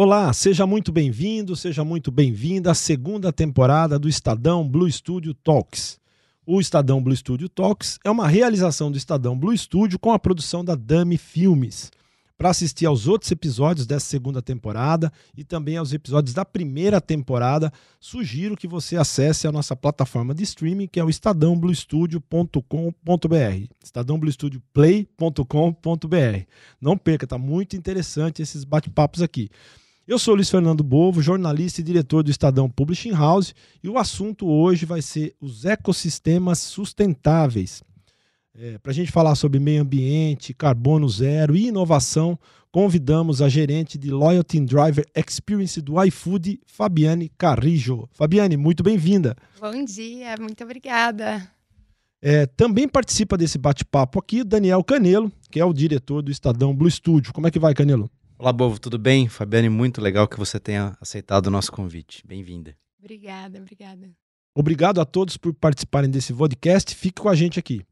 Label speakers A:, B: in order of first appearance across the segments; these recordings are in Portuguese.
A: Olá, seja muito bem-vindo, seja muito bem-vinda à segunda temporada do Estadão Blue Studio Talks. O Estadão Blue Studio Talks é uma realização do Estadão Blue Studio com a produção da Dami Filmes. Para assistir aos outros episódios dessa segunda temporada e também aos episódios da primeira temporada, sugiro que você acesse a nossa plataforma de streaming, que é o estadãobluestudio.com.br, estadãobluestudioplay.com.br. Não perca, tá muito interessante esses bate-papos aqui. Eu sou Luiz Fernando Bovo, jornalista e diretor do Estadão Publishing House, e o assunto hoje vai ser os ecossistemas sustentáveis. É, Para a gente falar sobre meio ambiente, carbono zero e inovação, convidamos a gerente de Loyalty Driver Experience do iFood, Fabiane Carrijo. Fabiane, muito bem-vinda.
B: Bom dia, muito obrigada.
A: É, também participa desse bate-papo aqui Daniel Canelo, que é o diretor do Estadão Blue Studio. Como é que vai, Canelo?
C: Olá, Bovo, tudo bem? Fabiane, muito legal que você tenha aceitado o nosso convite. Bem-vinda.
B: Obrigada, obrigada.
A: Obrigado a todos por participarem desse podcast. Fique com a gente aqui.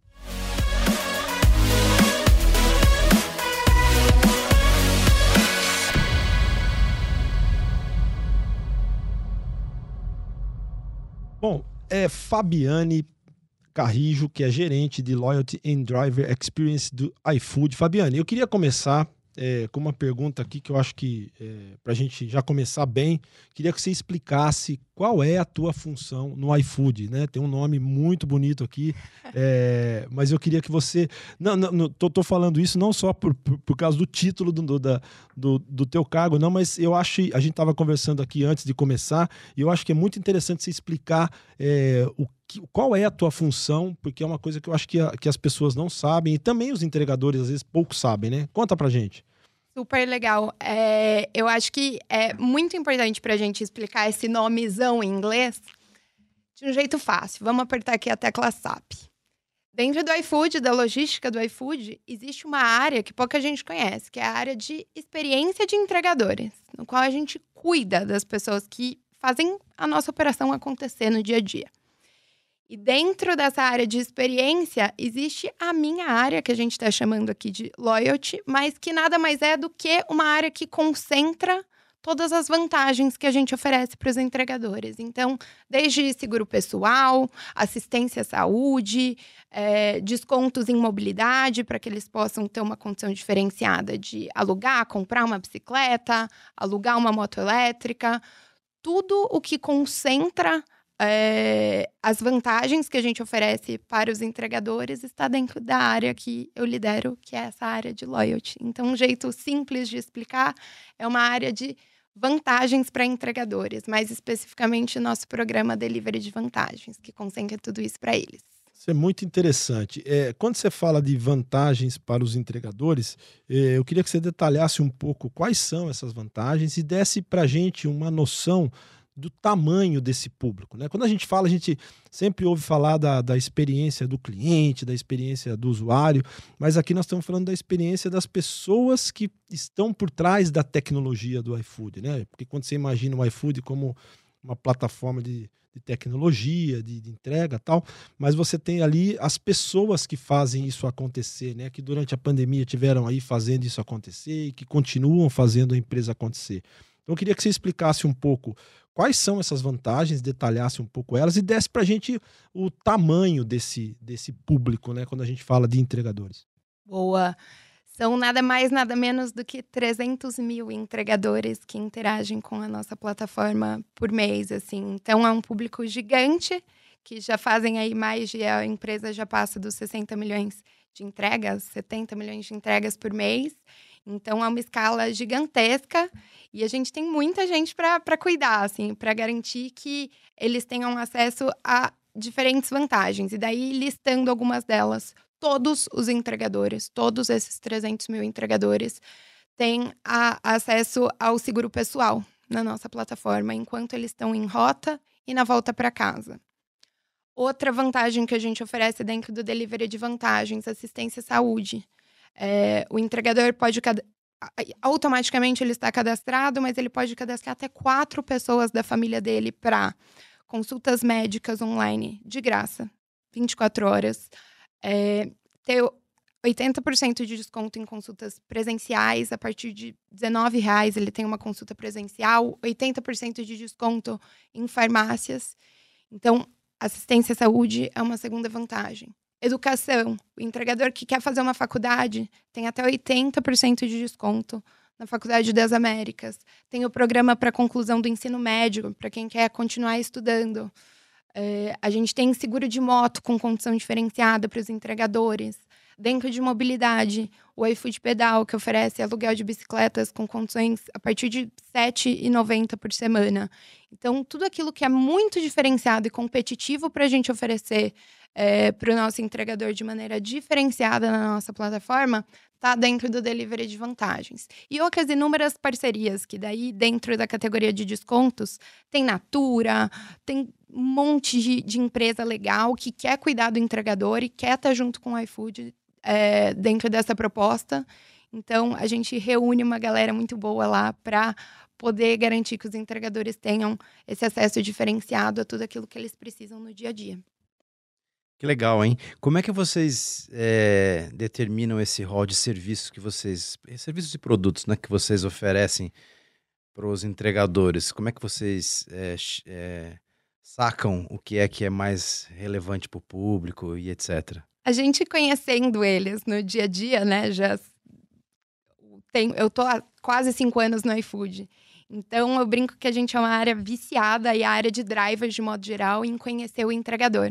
A: Bom, é Fabiane Carrijo, que é gerente de Loyalty and Driver Experience do iFood. Fabiane, eu queria começar é, com uma pergunta aqui que eu acho que, é, para a gente já começar bem, queria que você explicasse qual é a tua função no iFood, né? Tem um nome muito bonito aqui, é, mas eu queria que você... Não, não, não tô, tô, falando isso não só por, por, por causa do título do, do, da, do, do teu cargo, não, mas eu acho... A gente estava conversando aqui antes de começar, e eu acho que é muito interessante você explicar é, o que, qual é a tua função, porque é uma coisa que eu acho que, a, que as pessoas não sabem e também os entregadores às vezes pouco sabem, né? Conta pra gente.
B: Super legal. É, eu acho que é muito importante pra gente explicar esse nomezão em inglês de um jeito fácil. Vamos apertar aqui a tecla SAP. Dentro do iFood, da logística do iFood, existe uma área que pouca gente conhece, que é a área de experiência de entregadores, no qual a gente cuida das pessoas que fazem a nossa operação acontecer no dia a dia. E dentro dessa área de experiência, existe a minha área, que a gente está chamando aqui de loyalty, mas que nada mais é do que uma área que concentra todas as vantagens que a gente oferece para os entregadores. Então, desde seguro pessoal, assistência à saúde, é, descontos em mobilidade para que eles possam ter uma condição diferenciada de alugar, comprar uma bicicleta, alugar uma moto elétrica, tudo o que concentra é, as vantagens que a gente oferece para os entregadores está dentro da área que eu lidero, que é essa área de loyalty. Então, um jeito simples de explicar é uma área de vantagens para entregadores, mais especificamente nosso programa Delivery de Vantagens, que concentra tudo isso para eles.
A: Isso é muito interessante. É, quando você fala de vantagens para os entregadores, é, eu queria que você detalhasse um pouco quais são essas vantagens e desse para a gente uma noção do tamanho desse público. Né? Quando a gente fala, a gente sempre ouve falar da, da experiência do cliente, da experiência do usuário, mas aqui nós estamos falando da experiência das pessoas que estão por trás da tecnologia do iFood. Né? Porque quando você imagina o iFood como uma plataforma de, de tecnologia, de, de, entrega tal, mas você tem ali as pessoas que fazem isso acontecer, né? que durante a pandemia tiveram aí fazendo isso acontecer e que continuam fazendo a empresa acontecer. Então eu queria que você explicasse um pouco quais são essas vantagens, detalhasse um pouco elas e desse para a gente o tamanho desse, desse público, né, quando a gente fala de entregadores.
B: Boa. São nada mais, nada menos do que 300 mil entregadores que interagem com a nossa plataforma por mês, assim. Então, é um público gigante que já fazem aí mais de... A empresa já passa dos 60 milhões de entregas, 70 milhões de entregas por mês. Então, é uma escala gigantesca e a gente tem muita gente para cuidar, assim, para garantir que eles tenham acesso a diferentes vantagens. E daí, listando algumas delas, todos os entregadores, todos esses 300 mil entregadores, têm a, acesso ao seguro pessoal na nossa plataforma, enquanto eles estão em rota e na volta para casa. Outra vantagem que a gente oferece dentro do delivery de vantagens, assistência à saúde. É, o entregador pode automaticamente ele está cadastrado, mas ele pode cadastrar até quatro pessoas da família dele para consultas médicas online de graça, 24 horas. É, ter 80% de desconto em consultas presenciais. A partir de R$19,00 ele tem uma consulta presencial. 80% de desconto em farmácias. Então, assistência à saúde é uma segunda vantagem. Educação. O entregador que quer fazer uma faculdade tem até 80% de desconto na Faculdade das Américas. Tem o programa para conclusão do ensino médio, para quem quer continuar estudando. É, a gente tem seguro de moto com condição diferenciada para os entregadores. Dentro de mobilidade, o iFood Pedal, que oferece aluguel de bicicletas com condições a partir de R$ 7,90 por semana. Então, tudo aquilo que é muito diferenciado e competitivo para a gente oferecer é, para o nosso entregador de maneira diferenciada na nossa plataforma, está dentro do delivery de vantagens. E outras inúmeras parcerias, que daí, dentro da categoria de descontos, tem Natura, tem um monte de, de empresa legal que quer cuidar do entregador e quer estar tá junto com o iFood é, dentro dessa proposta. Então, a gente reúne uma galera muito boa lá para poder garantir que os entregadores tenham esse acesso diferenciado a tudo aquilo que eles precisam no dia a dia.
C: Que legal, hein? Como é que vocês é, determinam esse rol de serviços que vocês, serviços e produtos, né, que vocês oferecem para os entregadores? Como é que vocês é, é, sacam o que é que é mais relevante para o público e etc?
B: A gente conhecendo eles no dia a dia, né? Já tem, eu tô há quase cinco anos no iFood. Então, eu brinco que a gente é uma área viciada e a área de drivers, de modo geral, em conhecer o entregador.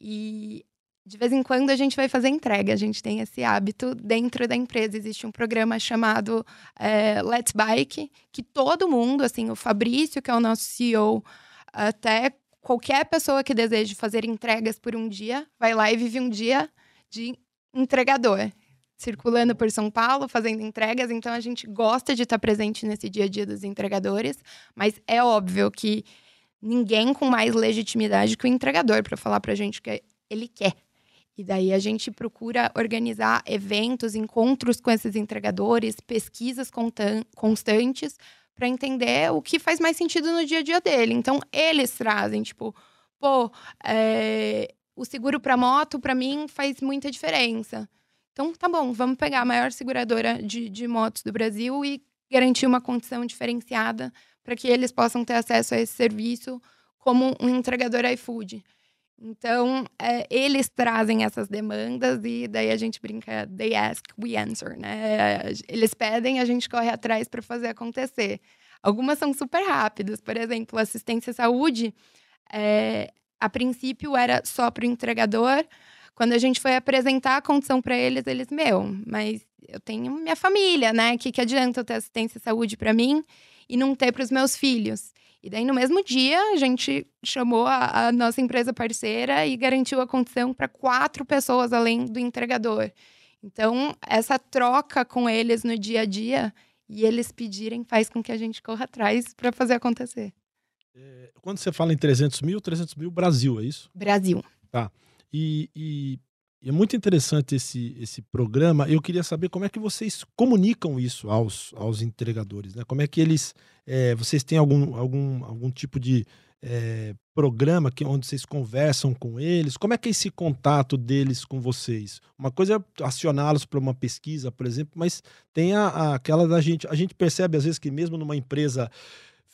B: E de vez em quando a gente vai fazer entrega, a gente tem esse hábito dentro da empresa. Existe um programa chamado é, Let's Bike, que todo mundo, assim, o Fabrício, que é o nosso CEO, até qualquer pessoa que deseje fazer entregas por um dia, vai lá e vive um dia de entregador, circulando por São Paulo, fazendo entregas. Então a gente gosta de estar presente nesse dia a dia dos entregadores, mas é óbvio que ninguém com mais legitimidade que o entregador para falar para a gente o que ele quer. E daí a gente procura organizar eventos, encontros com esses entregadores, pesquisas constantes para entender o que faz mais sentido no dia a dia dele. Então eles trazem, tipo, pô, é, o seguro para moto para mim faz muita diferença. Então tá bom, vamos pegar a maior seguradora de, de motos do Brasil e garantir uma condição diferenciada para que eles possam ter acesso a esse serviço como um entregador iFood. Então, é, eles trazem essas demandas e daí a gente brinca, they ask, we answer, né? Eles pedem, a gente corre atrás para fazer acontecer. Algumas são super rápidas, por exemplo, assistência à saúde, é, a princípio era só para o entregador. Quando a gente foi apresentar a condição para eles, eles, meu, mas eu tenho minha família, né? O que, que adianta eu ter assistência à saúde para mim? e não ter para os meus filhos. E daí, no mesmo dia, a gente chamou a, a nossa empresa parceira e garantiu a condição para quatro pessoas além do entregador. Então, essa troca com eles no dia a dia e eles pedirem faz com que a gente corra atrás para fazer acontecer.
A: É, quando você fala em 300 mil, 300 mil Brasil, é isso?
B: Brasil.
A: Tá. E, e e é muito interessante esse, esse programa. Eu queria saber como é que vocês comunicam isso aos, aos entregadores, né? Como é que eles. É, vocês têm algum, algum, algum tipo de é, programa que, onde vocês conversam com eles? Como é que é esse contato deles com vocês? Uma coisa é acioná-los para uma pesquisa, por exemplo, mas tem a, a, aquela da gente. A gente percebe, às vezes, que mesmo numa empresa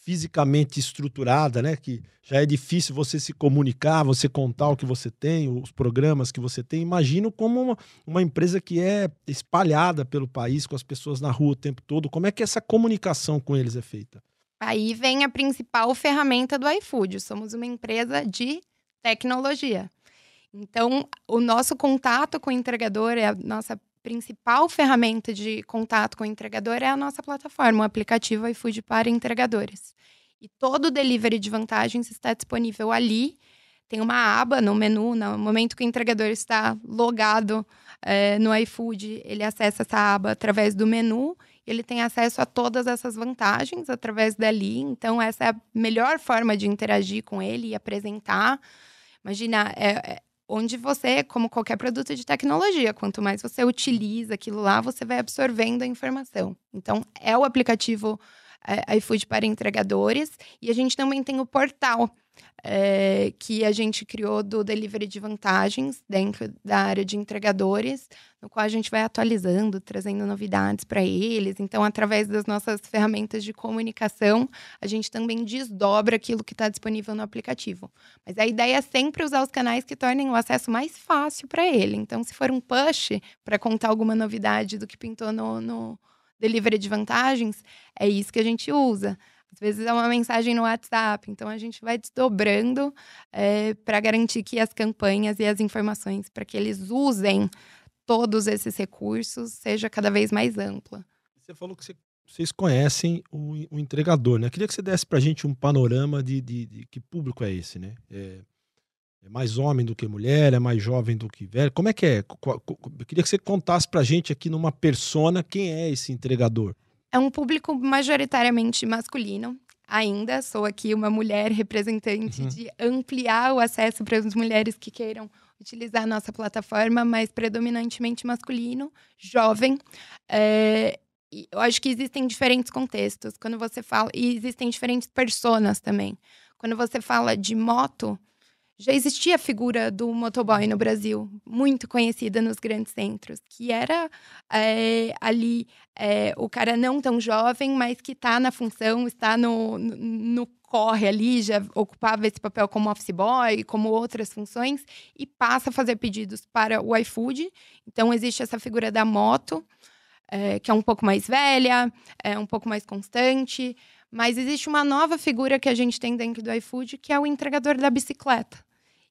A: fisicamente estruturada, né? Que já é difícil você se comunicar, você contar o que você tem, os programas que você tem. Imagino como uma, uma, empresa que é espalhada pelo país, com as pessoas na rua o tempo todo. Como é que essa comunicação com eles é feita?
B: Aí vem a principal ferramenta do iFood. Somos uma empresa de tecnologia. Então, o nosso contato com o entregador é a nossa principal ferramenta de contato com o entregador é a nossa plataforma, o aplicativo iFood para entregadores. E todo o delivery de vantagens está disponível ali. Tem uma aba no menu, no momento que o entregador está logado é, no iFood, ele acessa essa aba através do menu. Ele tem acesso a todas essas vantagens através dali. Então, essa é a melhor forma de interagir com ele e apresentar. Imagina, é, é onde você, como qualquer produto de tecnologia, quanto mais você utiliza aquilo lá, você vai absorvendo a informação. Então, é o aplicativo é, iFood para entregadores e a gente também tem o portal é, que a gente criou do delivery de vantagens dentro da área de entregadores, no qual a gente vai atualizando, trazendo novidades para eles. Então, através das nossas ferramentas de comunicação, a gente também desdobra aquilo que está disponível no aplicativo. Mas a ideia é sempre usar os canais que tornem o acesso mais fácil para ele. Então, se for um push para contar alguma novidade do que pintou no, no delivery de vantagens, é isso que a gente usa. Às vezes é uma mensagem no WhatsApp, então a gente vai desdobrando é, eh, para garantir que as campanhas e as informações para que eles usem todos esses recursos seja cada vez mais ampla.
A: Você falou que você, vocês conhecem o, o, entregador, né? Queria que você desse para a gente um panorama de, de, de, que público é esse, né? É, é, mais homem do que mulher, é mais jovem do que velho. Como é que é? Eu queria que você contasse para a gente aqui numa persona quem é esse entregador.
B: É um público majoritariamente masculino. Ainda sou aqui uma mulher representante uhum. de ampliar o acesso para as mulheres que queiram utilizar a nossa plataforma, mas predominantemente masculino, jovem. É, eu acho que existem diferentes contextos. Quando você fala. E existem diferentes personas também. Quando você fala de moto, já existia a figura do motoboy no Brasil, muito conhecida nos grandes centros, que era é, ali é, o cara não tão jovem, mas que está na função, está no, no, no, corre ali, já ocupava esse papel como office boy, como outras funções, e passa a fazer pedidos para o iFood. Então, existe essa figura da moto, é, que é um pouco mais velha, é um pouco mais constante, mas existe uma nova figura que a gente tem dentro do iFood, que é o entregador da bicicleta.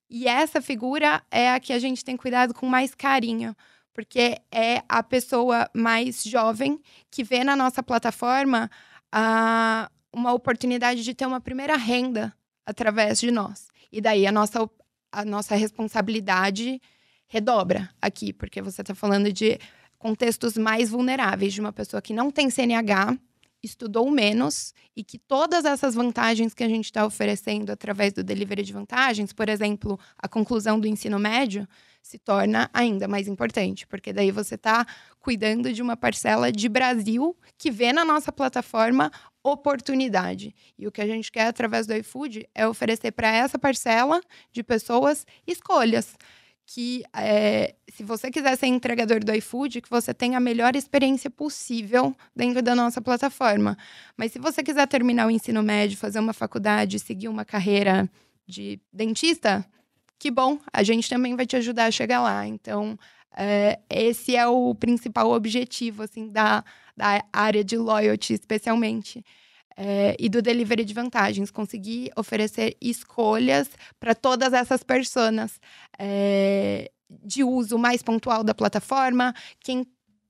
B: E essa figura é a que a gente tem cuidado com mais carinho, porque é a pessoa mais jovem que vê na nossa plataforma a, uma oportunidade de ter uma primeira renda através de nós. E daí a nossa, a nossa responsabilidade redobra aqui, porque você está falando de contextos mais vulneráveis, de uma pessoa que não tem CNH, estudou menos e que todas essas vantagens que a gente está oferecendo através do delivery de vantagens, por exemplo, a conclusão do ensino médio, se torna ainda mais importante, porque daí você está cuidando de uma parcela de Brasil que vê na nossa plataforma oportunidade. E o que a gente quer através do iFood é oferecer para essa parcela de pessoas escolhas que é, se você quiser ser entregador do iFood, que você tenha a melhor experiência possível dentro da nossa plataforma. Mas se você quiser terminar o ensino médio, fazer uma faculdade, seguir uma carreira de dentista, que bom, a gente também vai te ajudar a chegar lá. Então, é, esse é o principal objetivo assim da, da área de loyalty, especialmente é, e do delivery de vantagens, conseguir oferecer escolhas para todas essas pessoas é, de uso mais pontual da plataforma, quem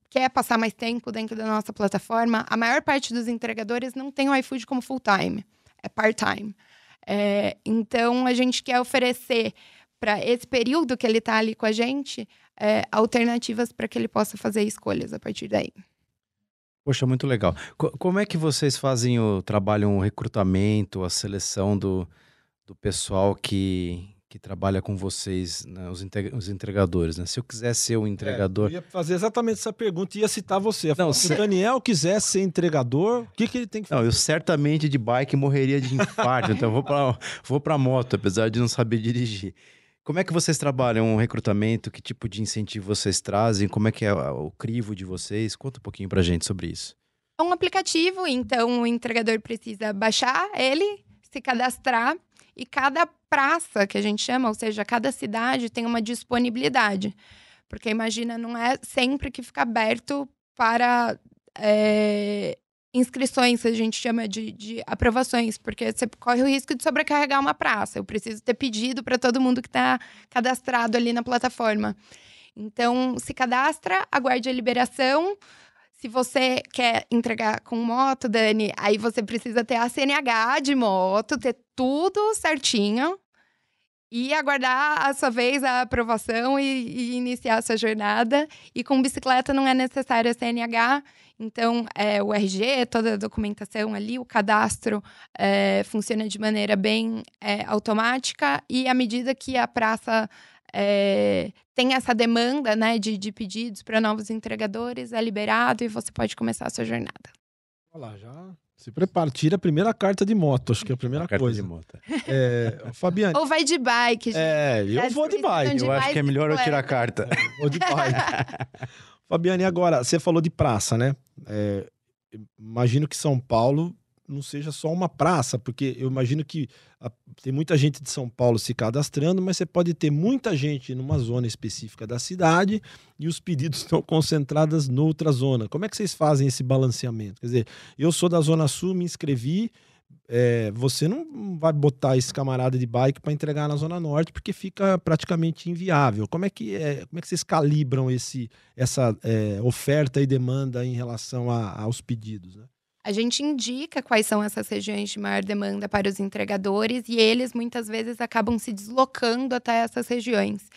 B: quer passar mais tempo dentro da nossa plataforma. A maior parte dos entregadores não tem o iFood como full-time, é part-time. É, então, a gente quer oferecer para esse período que ele está ali com a gente alternativas para que ele possa fazer escolhas a partir daí.
C: Poxa, muito legal. como é que vocês fazem o trabalho, o recrutamento, a seleção do, do pessoal que, que trabalha com vocês, né, os, os entregadores, né? Se eu quiser ser um entregador. É,
A: eu ia fazer exatamente essa pergunta e ia citar você. Não, se o Daniel quiser ser entregador, o que, que ele tem que fazer?
C: Não, eu certamente de bike morreria de infarto, então eu vou para vou pra moto, apesar de não saber dirigir. Como é que vocês trabalham o recrutamento? Que tipo de incentivo vocês trazem? Como é que é o crivo de vocês? Conta um pouquinho pra gente sobre isso.
B: É um aplicativo, então o entregador precisa baixar ele, se cadastrar e cada praça que a gente chama, ou seja, cada cidade tem uma disponibilidade. Porque imagina, não é sempre que fica aberto para é, inscrições, a gente chama de, de aprovações, porque você corre o risco de sobrecarregar uma praça. Eu preciso ter pedido para todo mundo que está cadastrado ali na plataforma. Então, se cadastra, aguarde a liberação. Se você quer entregar com moto, Dani, aí você precisa ter a CNH de moto, ter tudo certinho e aguardar a sua vez a aprovação e, e iniciar essa jornada. E com bicicleta não é necessário a CNH, então é, o RG, toda a documentação ali, o cadastro é, funciona de maneira bem é, automática e à medida que a praça é, tem essa demanda né, de, de pedidos para novos entregadores, é liberado e você pode começar a sua jornada.
A: Olha lá, já Se prepara, tira a primeira carta de moto, acho que é a primeira
C: Carta
A: coisa.
C: de moto.
A: É, Fabiane,
B: Ou vai de bike, gente.
A: é, eu vou de bike.
B: de
C: Eu acho que é melhor eu tirar a carta.
A: Vou de bike. Fabiane, agora, você falou de praça, né? É, imagino que São Paulo não seja só uma praça, porque eu imagino que a- tem muita gente de São Paulo se cadastrando, mas você pode ter muita gente numa zona específica da cidade e os pedidos estão concentrados noutra zona. Como é que vocês fazem esse balanceamento? Quer dizer, eu sou da Zona Sul, me inscrevi. é, você não vai botar esse camarada de bike para entregar na Zona Norte, porque fica praticamente inviável. Como é que, é, como é que vocês calibram esse, essa é, oferta e demanda em relação a- aos pedidos? Né?
B: A gente indica quais são essas regiões de maior demanda para os entregadores e eles muitas vezes acabam se deslocando até essas regiões.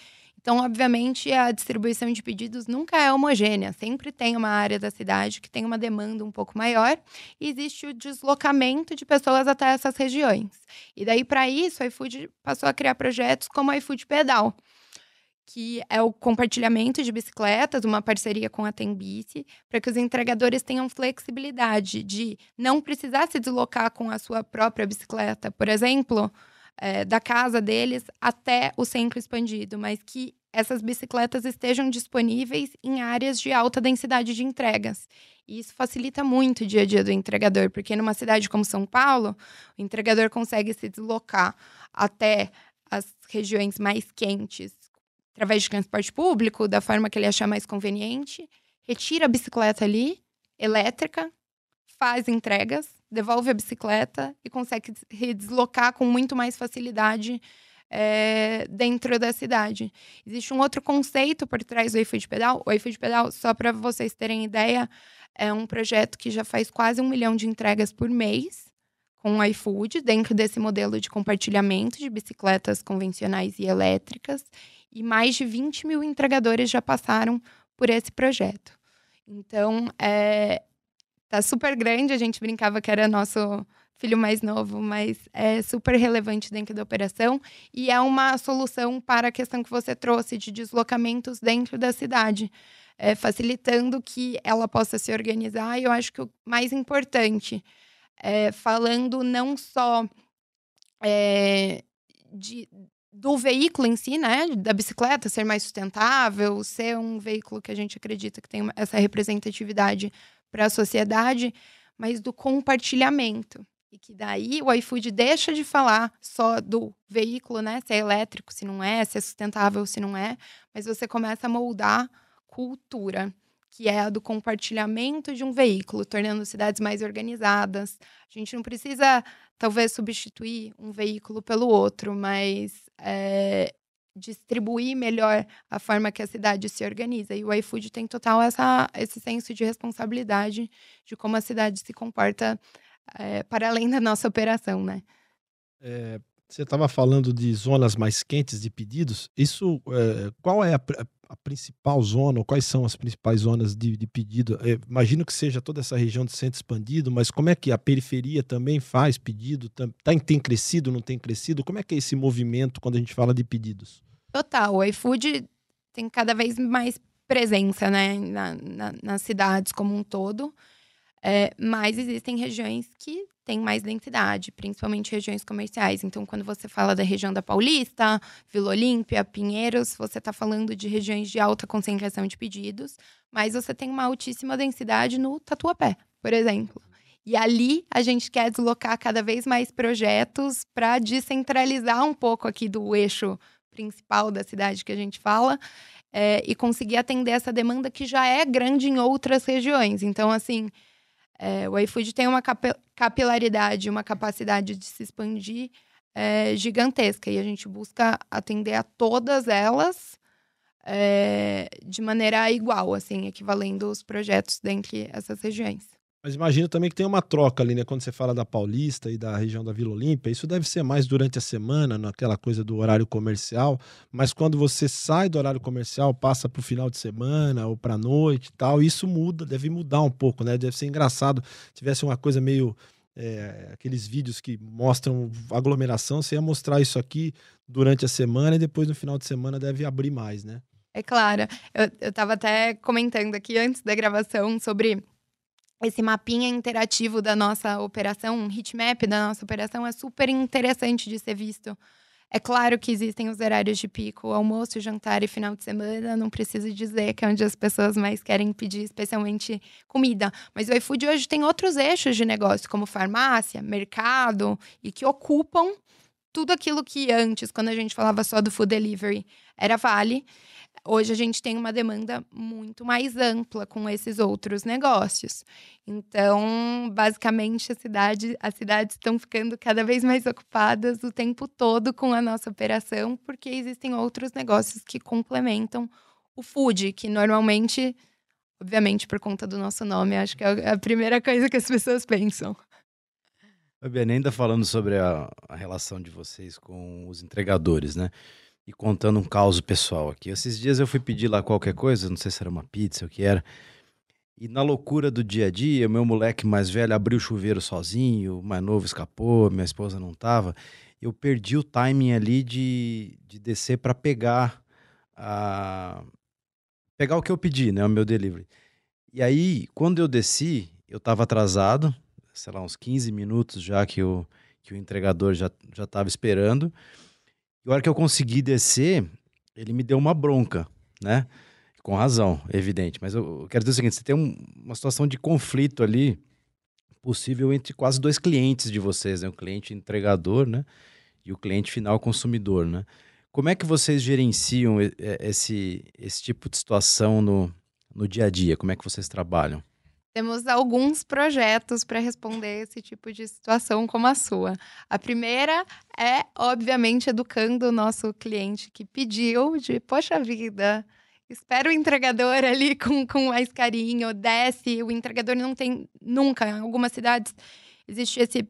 B: Então, obviamente, a distribuição de pedidos nunca é homogênea. Sempre tem uma área da cidade que tem uma demanda um pouco maior e existe o deslocamento de pessoas até essas regiões. E daí, para isso, a iFood passou a criar projetos como a iFood Pedal, que é o compartilhamento de bicicletas, uma parceria com a Tembici, para que os entregadores tenham flexibilidade de não precisar se deslocar com a sua própria bicicleta, por exemplo, eh, da casa deles até o centro expandido, mas que essas bicicletas estejam disponíveis em áreas de alta densidade de entregas. E isso facilita muito o dia a dia do entregador, porque numa cidade como São Paulo, o entregador consegue se deslocar até as regiões mais quentes através de transporte público, da forma que ele achar mais conveniente, retira a bicicleta ali, elétrica, faz entregas, devolve a bicicleta e consegue se deslocar com muito mais facilidade é, dentro da cidade. Existe um outro conceito por trás do iFood Pedal. O iFood Pedal, só para vocês terem ideia, é um projeto que já faz quase um milhão de entregas por mês com o iFood, dentro desse modelo de compartilhamento de bicicletas convencionais e elétricas. E mais de 20 mil entregadores já passaram por esse projeto. Então, é, tá super grande. A gente brincava que era nosso filho mais novo, mas é super relevante dentro da operação e é uma solução para a questão que você trouxe de deslocamentos dentro da cidade, é, facilitando que ela possa se organizar. E eu acho que o mais importante, é, falando não só é, de, do veículo em si, né, da bicicleta ser mais sustentável, ser um veículo que a gente acredita que tem uma- essa representatividade para a sociedade, mas do compartilhamento. E que daí o iFood deixa de falar só do veículo, né? Se é elétrico, se não é, se é sustentável, se não é, mas você começa a moldar cultura, que é a do compartilhamento de um veículo, tornando cidades mais organizadas. A gente não precisa, talvez, substituir um veículo pelo outro, mas é, distribuir melhor a forma que a cidade se organiza. E o iFood tem total essa, esse senso de responsabilidade de como a cidade se comporta é, para além da nossa operação, né?
A: É, você estava falando de zonas mais quentes de pedidos. Isso, é, qual é a, a principal zona, ou quais são as principais zonas de, de pedido? É, imagino que seja toda essa região de centro expandido, mas como é que a periferia também faz pedido? Tá, tem crescido, não tem crescido? Como é que é esse movimento quando a gente fala de pedidos?
B: Total, o iFood tem cada vez mais presença, né, na, na- nas cidades como um todo. É, mas existem regiões que têm mais densidade, principalmente regiões comerciais. Então, quando você fala da região da Paulista, Vila Olímpia, Pinheiros, você está falando de regiões de alta concentração de pedidos, mas você tem uma altíssima densidade no Tatuapé, por exemplo. E ali a gente quer deslocar cada vez mais projetos para descentralizar um pouco aqui do eixo principal da cidade que a gente fala é, e conseguir atender essa demanda que já é grande em outras regiões. Então, assim, é, o iFood tem uma capi- capilaridade, uma capacidade de se expandir é, gigantesca e a gente busca atender a todas elas é, de maneira igual, assim, equivalendo os projetos dentre essas regiões.
A: Mas imagino também que tem uma troca ali, né? Quando você fala da Paulista e da região da Vila Olímpia, isso deve ser mais durante a semana, naquela coisa do horário comercial. Mas quando você sai do horário comercial, passa para o final de semana ou para a noite e tal, isso muda, deve mudar um pouco, né? Deve ser engraçado. Tivesse uma coisa meio. é, aqueles vídeos que mostram aglomeração, você ia mostrar isso aqui durante a semana e depois no final de semana deve abrir mais, né?
B: É claro. Eu, eu tava até comentando aqui antes da gravação sobre esse mapinha interativo da nossa operação, um heatmap da nossa operação é super interessante de ser visto. É claro que existem os horários de pico, almoço, jantar e final de semana. Não preciso dizer que é onde as pessoas mais querem pedir, especialmente comida. Mas o iFood hoje tem outros eixos de negócio, como farmácia, mercado, e que ocupam tudo aquilo que antes, quando a gente falava só do food delivery, era vale. Hoje a gente tem uma demanda muito mais ampla com esses outros negócios. Então, basicamente, a cidade, as cidades estão ficando cada vez mais ocupadas o tempo todo com a nossa operação, porque existem outros negócios que complementam o food, que normalmente, obviamente, por conta do nosso nome, acho que é a primeira coisa que as pessoas pensam.
C: Fabiana, ainda falando sobre a, a relação de vocês com os entregadores, né? E contando um caos pessoal aqui. Esses dias eu fui pedir lá qualquer coisa, não sei se era uma pizza o que era. E na loucura do dia a dia, meu moleque mais velho abriu o chuveiro sozinho, o mais novo escapou, minha esposa não tava. Eu perdi o timing ali de, de descer para pegar a pegar o que eu pedi, né, o meu delivery. E aí, quando eu desci, eu tava atrasado, sei lá, uns 15 minutos já que o, que o entregador já já tava esperando. E a hora que eu consegui descer, ele me deu uma bronca, né? Com razão, evidente. Mas eu quero dizer o seguinte: você tem um, uma situação de conflito ali possível entre quase dois clientes de vocês, né? O cliente entregador, né? E o cliente final consumidor, né? Como é que vocês gerenciam esse, esse tipo de situação no, no dia a dia? Como é que vocês trabalham?
B: Temos alguns projetos para responder esse tipo de situação como a sua. A primeira é, obviamente, educando o nosso cliente que pediu de, poxa vida, espera o entregador ali com, com mais carinho, desce, o entregador não tem nunca, em algumas cidades existe esse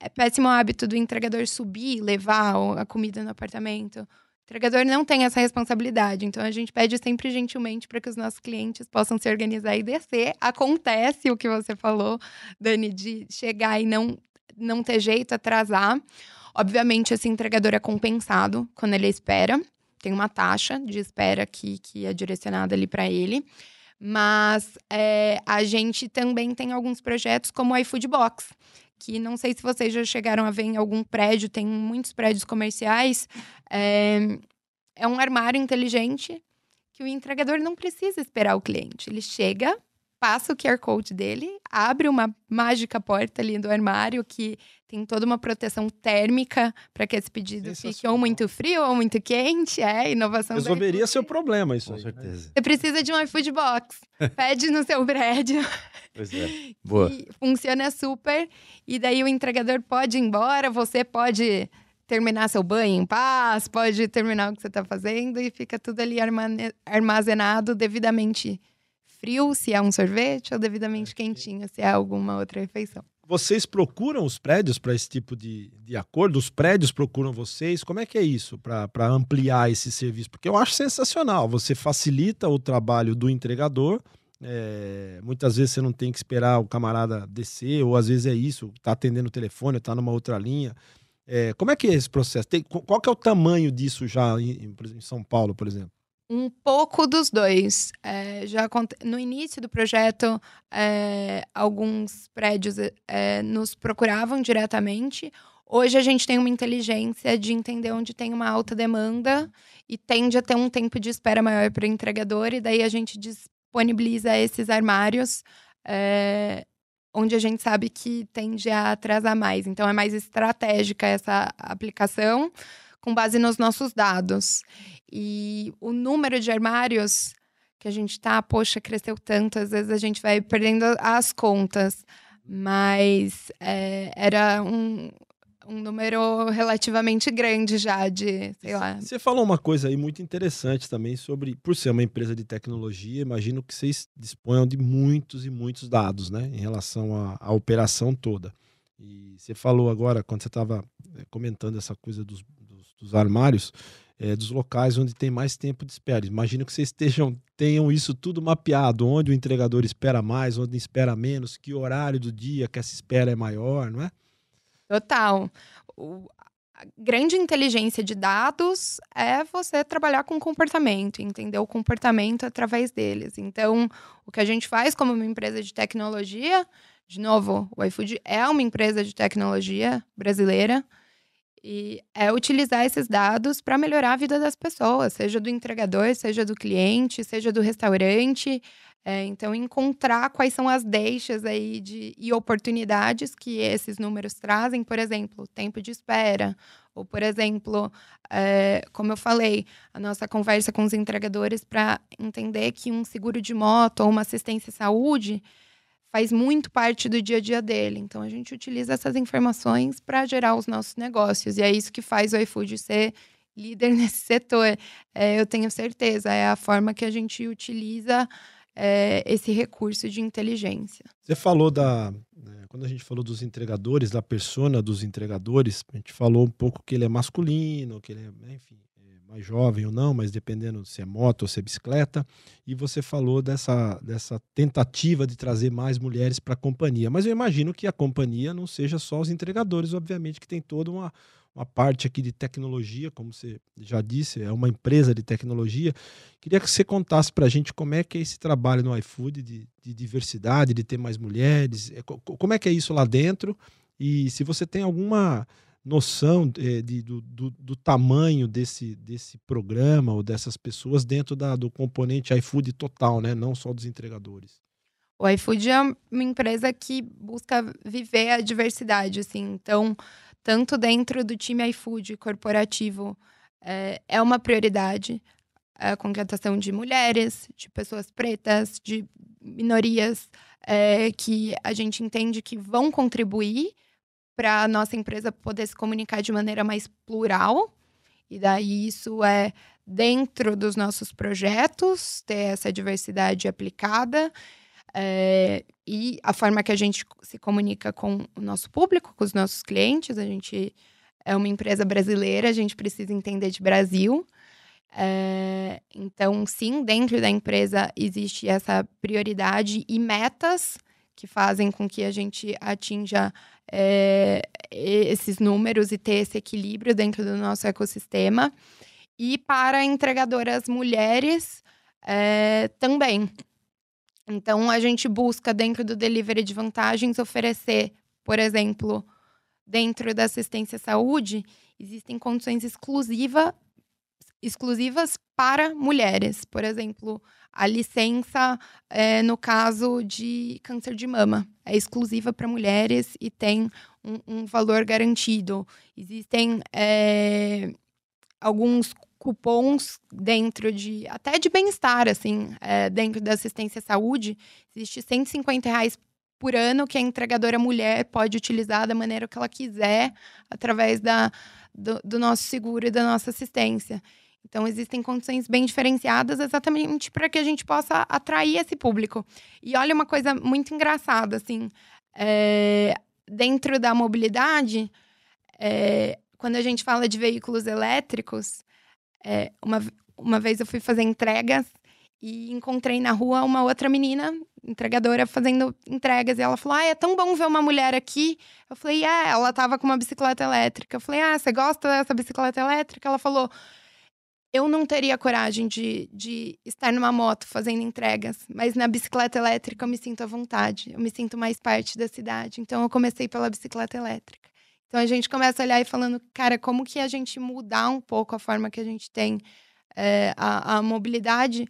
B: é, péssimo hábito do entregador subir, levar a comida no apartamento entregador não tem essa responsabilidade. Então a gente pede sempre gentilmente para que os nossos clientes possam se organizar e descer. Acontece o que você falou, Dani, de chegar e não não ter jeito, atrasar. Obviamente, esse entregador é compensado quando ele espera. Tem uma taxa de espera que, que é direcionada ali para ele. Mas é, a gente também tem alguns projetos como o iFood Box, que não sei se vocês já chegaram a ver em algum prédio, tem muitos prédios comerciais. É, é um armário inteligente que o entregador não precisa esperar o cliente. Ele chega, passa o QR Code dele, abre uma mágica porta ali do armário que tem toda uma proteção térmica para que esse pedido fique ou muito frio ou muito quente. É, inovação.
A: Resolveria seu problema isso
C: Com aí, né? certeza.
B: Você precisa de um iFood Box. Pede no seu prédio.
C: Pois é. Boa.
B: funciona super. E daí o entregador pode ir embora, você pode terminar seu banho em paz, pode terminar o que você está fazendo e fica tudo ali armazenado devidamente frio, se é um sorvete, ou devidamente é, quentinho, se é alguma outra refeição.
A: Vocês procuram os prédios para esse tipo de, de acordo? Os prédios procuram vocês? Como é que é isso para ampliar esse serviço? Porque eu acho sensacional. Você facilita o trabalho do entregador. É, muitas vezes você não tem que esperar o camarada descer, ou às vezes é isso, está atendendo o telefone, está numa outra linha. É, como é que é esse processo? Tem, qual que é o tamanho disso já em, em São Paulo, por exemplo?
B: Um pouco dos dois. É, já no início do projeto, é, alguns prédios é, nos procuravam diretamente. Hoje a gente tem uma inteligência de entender onde tem uma alta demanda e tende a ter um tempo de espera maior para o entregador, e daí a gente disponibiliza esses armários é, onde a gente sabe que tende a atrasar mais. Então é mais estratégica essa aplicação com base nos nossos dados. E o número de armários que a gente tá, poxa, cresceu tanto, às vezes a gente vai perdendo as contas. Mas é, era um, um número relativamente grande já de, sei lá.
A: Você falou uma coisa aí muito interessante também sobre, por ser uma empresa de tecnologia, imagino que vocês disponham de muitos e muitos dados, né, em relação à, à operação toda. E você falou agora, quando você estava é, comentando essa coisa dos, dos, armários, é, dos locais onde tem mais tempo de espera. Imagino que vocês estejam, tenham isso tudo mapeado, onde o entregador espera mais, onde espera menos, que horário do dia que essa espera é maior, não é?
B: Total. O, a grande inteligência de dados é você trabalhar com comportamento, entender o comportamento através deles. Então, o que a gente faz como uma empresa de tecnologia, de novo, o iFood é uma empresa de tecnologia brasileira e é utilizar esses dados para melhorar a vida das pessoas, seja do entregador, seja do cliente, seja do restaurante. É, então, encontrar quais são as deixas aí de, e oportunidades que esses números trazem, por exemplo, tempo de espera, ou, por exemplo, é, como eu falei, a nossa conversa com os entregadores para entender que um seguro de moto ou uma assistência à saúde faz muito parte do dia a dia dele. Então, a gente utiliza essas informações para gerar os nossos negócios, e é isso que faz o iFood ser líder nesse setor. É, eu tenho certeza, é a forma que a gente utiliza é, esse recurso de inteligência.
A: Você falou da. Né, quando a gente falou dos entregadores, da persona dos entregadores, a gente falou um pouco que ele é masculino, que ele é, enfim, mais jovem ou não, mas dependendo se é moto ou se é bicicleta. E você falou dessa, dessa tentativa de trazer mais mulheres para a companhia. Mas eu imagino que a companhia não seja só os entregadores, obviamente, que tem toda uma uma parte aqui de tecnologia, como você já disse, é uma empresa de tecnologia. Queria que você contasse para a gente como é que é esse trabalho no iFood de, de diversidade, de ter mais mulheres, é, como é que é isso lá dentro e se você tem alguma noção é, de, do, do, do, tamanho desse, desse programa ou dessas pessoas dentro da, do componente iFood total, né? não só dos entregadores.
B: O iFood é uma empresa que busca viver a diversidade, assim. Então, tanto dentro do time iFood corporativo, é, é uma prioridade a contratação de mulheres, de pessoas pretas, de minorias é, que a gente entende que vão contribuir para a nossa empresa poder se comunicar de maneira mais plural. E daí isso é dentro dos nossos projetos, ter essa diversidade aplicada é, e a forma que a gente se comunica com o nosso público, com os nossos clientes. A gente é uma empresa brasileira, a gente precisa entender de Brasil. É, então, sim, dentro da empresa existe essa prioridade e metas que fazem com que a gente atinja é, esses números e ter esse equilíbrio dentro do nosso ecossistema. E para entregadoras mulheres é, também. Então, a gente busca, dentro do delivery de vantagens, oferecer, por exemplo, dentro da assistência à saúde, existem condições exclusiva, exclusivas para mulheres. Por exemplo, a licença, é, no caso de câncer de mama, é exclusiva para mulheres e tem um, um valor garantido. Existem é, alguns cupons dentro de até de bem-estar, assim, é, dentro da assistência à saúde, existe 150 reais por ano que a entregadora mulher pode utilizar da maneira que ela quiser através da, do, do nosso seguro e da nossa assistência. Então, existem condições bem diferenciadas exatamente para que a gente possa atrair esse público. E olha uma coisa muito engraçada, assim, é, dentro da mobilidade, é, quando a gente fala de veículos elétricos, é, uma, uma vez eu fui fazer entregas e encontrei na rua uma outra menina, entregadora, fazendo entregas. E ela falou: Ah, é tão bom ver uma mulher aqui. Eu falei: É, ela tava com uma bicicleta elétrica. Eu falei: Ah, você gosta dessa bicicleta elétrica? Ela falou: Eu não teria coragem de, de estar numa moto fazendo entregas, mas na bicicleta elétrica eu me sinto à vontade, eu me sinto mais parte da cidade. Então eu comecei pela bicicleta elétrica. Então a gente começa a olhar e falando, cara, como que a gente mudar um pouco a forma que a gente tem é, a, a mobilidade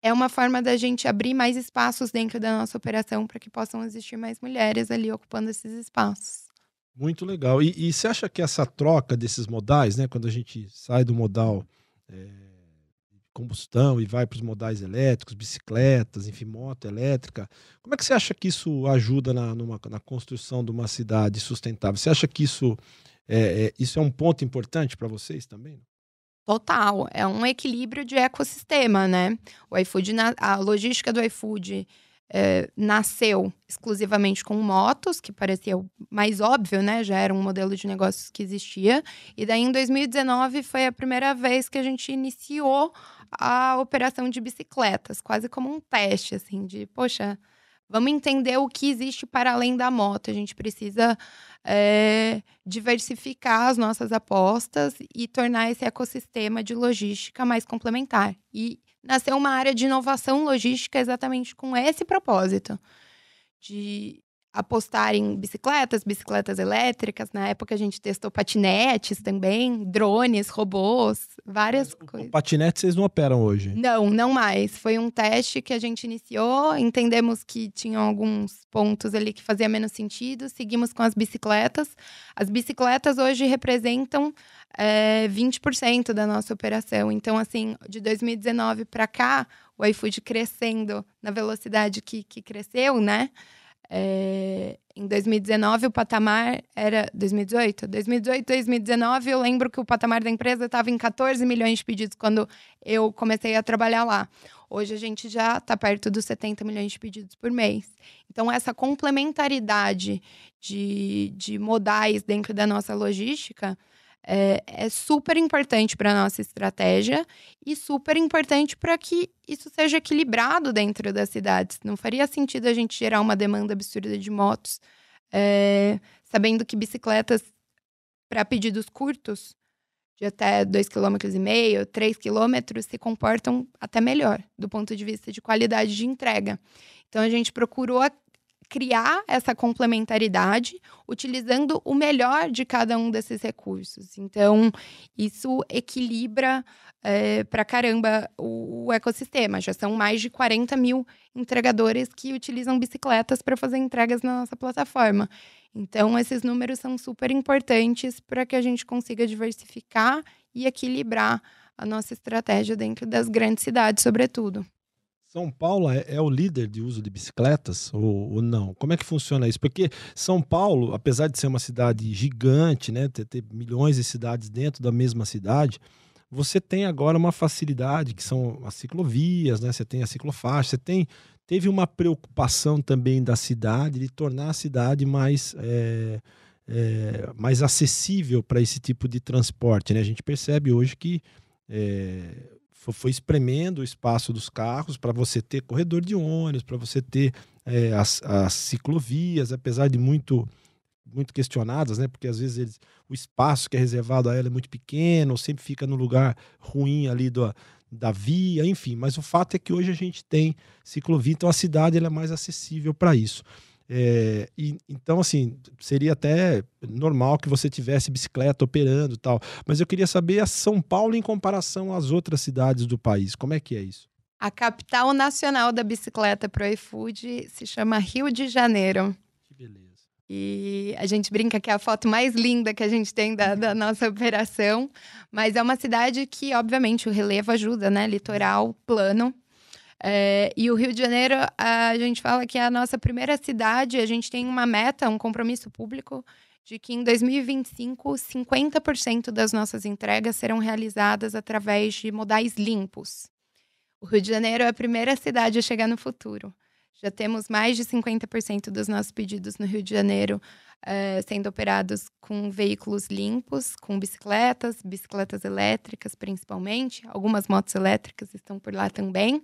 B: é uma forma da gente abrir mais espaços dentro da nossa operação para que possam existir mais mulheres ali ocupando esses espaços.
A: Muito legal. E, e, você acha que essa troca desses modais, né, quando a gente sai do modal é combustão e vai para os modais elétricos, bicicletas, enfim, moto elétrica. Como é que você acha que isso ajuda na, numa, na construção de uma cidade sustentável? Você acha que isso é, é isso é um ponto importante para vocês também?
B: Total, é um equilíbrio de ecossistema, né? O iFood, a logística do iFood é, nasceu exclusivamente com motos, que parecia o mais óbvio, né? Já era um modelo de negócios que existia. E daí, em 2019, foi a primeira vez que a gente iniciou a operação de bicicletas, quase como um teste, assim, de, poxa, Vamos entender o que existe para além da moto. A gente precisa é, diversificar as nossas apostas e tornar esse ecossistema de logística mais complementar. E nasceu uma área de inovação logística exatamente com esse propósito de apostar em bicicletas, bicicletas elétricas. Na época a gente testou patinetes também, drones, robôs, várias
A: Mas,
B: coisas.
A: O patinete vocês não operam hoje?
B: Não, não mais. Foi um teste que a gente iniciou, entendemos que tinham alguns pontos ali que fazia menos sentido, seguimos com as bicicletas. As bicicletas hoje representam é, 20% da nossa operação. Então, assim, de 2019 para cá, o iFood crescendo na velocidade que, que cresceu, né? É, em 2019 o patamar era 2018, 2018, 2019 eu lembro que o patamar da empresa estava em 14 milhões de pedidos quando eu comecei a trabalhar lá. Hoje a gente já está perto dos 70 milhões de pedidos por mês. Então essa complementaridade de, de modais dentro da nossa logística é, é super importante para a nossa estratégia e super importante para que isso seja equilibrado dentro das cidades. Não faria sentido a gente gerar uma demanda absurda de motos, é, sabendo que bicicletas para pedidos curtos, de até 2,5 km, 3 km, se comportam até melhor do ponto de vista de qualidade de entrega. Então a gente procurou criar essa complementaridade utilizando o melhor de cada um desses recursos. Então, isso equilibra é, para caramba o, o, ecossistema. Já são mais de 40 mil entregadores que utilizam bicicletas para fazer entregas na nossa plataforma. Então, esses números são super importantes para que a gente consiga diversificar e equilibrar a nossa estratégia dentro das grandes cidades, sobretudo.
A: São Paulo é, é, o líder de uso de bicicletas ou, ou, não? Como é que funciona isso? Porque São Paulo, apesar de ser uma cidade gigante, né, ter, ter, milhões de cidades dentro da mesma cidade, você tem agora uma facilidade que são as ciclovias, né? Você tem a ciclofaixa, você tem teve uma preocupação também da cidade de tornar a cidade mais é, é, mais acessível para esse tipo de transporte, né? A gente percebe hoje que é, foi espremendo o espaço dos carros para você ter corredor de ônibus, para você ter é, as, as, ciclovias, apesar de muito muito questionadas, né? Porque às vezes eles, o espaço que é reservado a ela é muito pequeno, sempre fica no lugar ruim ali do, da via, enfim. Mas o fato é que hoje a gente tem ciclovia, então a cidade ela é mais acessível para isso. É, e, então, assim, seria até normal que você tivesse bicicleta operando e tal. Mas eu queria saber a São Paulo em comparação às outras cidades do país. Como é que é isso?
B: A capital nacional da bicicleta pro iFood se chama Rio de Janeiro.
A: Que beleza.
B: E a gente brinca que é a foto mais linda que a gente tem da, da nossa operação. Mas é uma cidade que, obviamente, o relevo ajuda, né? Litoral, plano. É, e o Rio de Janeiro, a gente fala que é a nossa primeira cidade, a gente tem uma meta, um compromisso público de que em 2025, 50% das nossas entregas serão realizadas através de modais limpos. O Rio de Janeiro é a primeira cidade a chegar no futuro. Já temos mais de 50% dos nossos pedidos no Rio de Janeiro é, sendo operados com veículos limpos, com bicicletas, bicicletas elétricas principalmente. Algumas motos elétricas estão por lá também.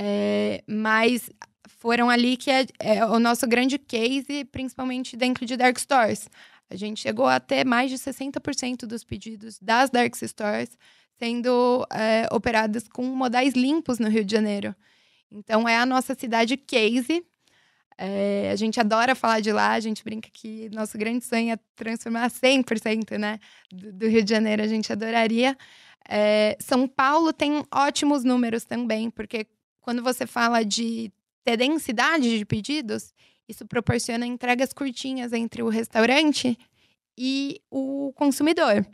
B: É, mas foram ali que é, é, o nosso grande case, principalmente dentro de dark stores. A gente chegou a ter mais de 60% dos pedidos das dark stores sendo é, operadas com modais limpos no Rio de Janeiro. Então, é a nossa cidade case. É, a gente adora falar de lá, a gente brinca que nosso grande sonho é transformar 100% né, do, do Rio de Janeiro, a gente adoraria. É, São Paulo tem ótimos números também, porque quando você fala de ter densidade de pedidos, isso proporciona entregas curtinhas entre o restaurante e o consumidor.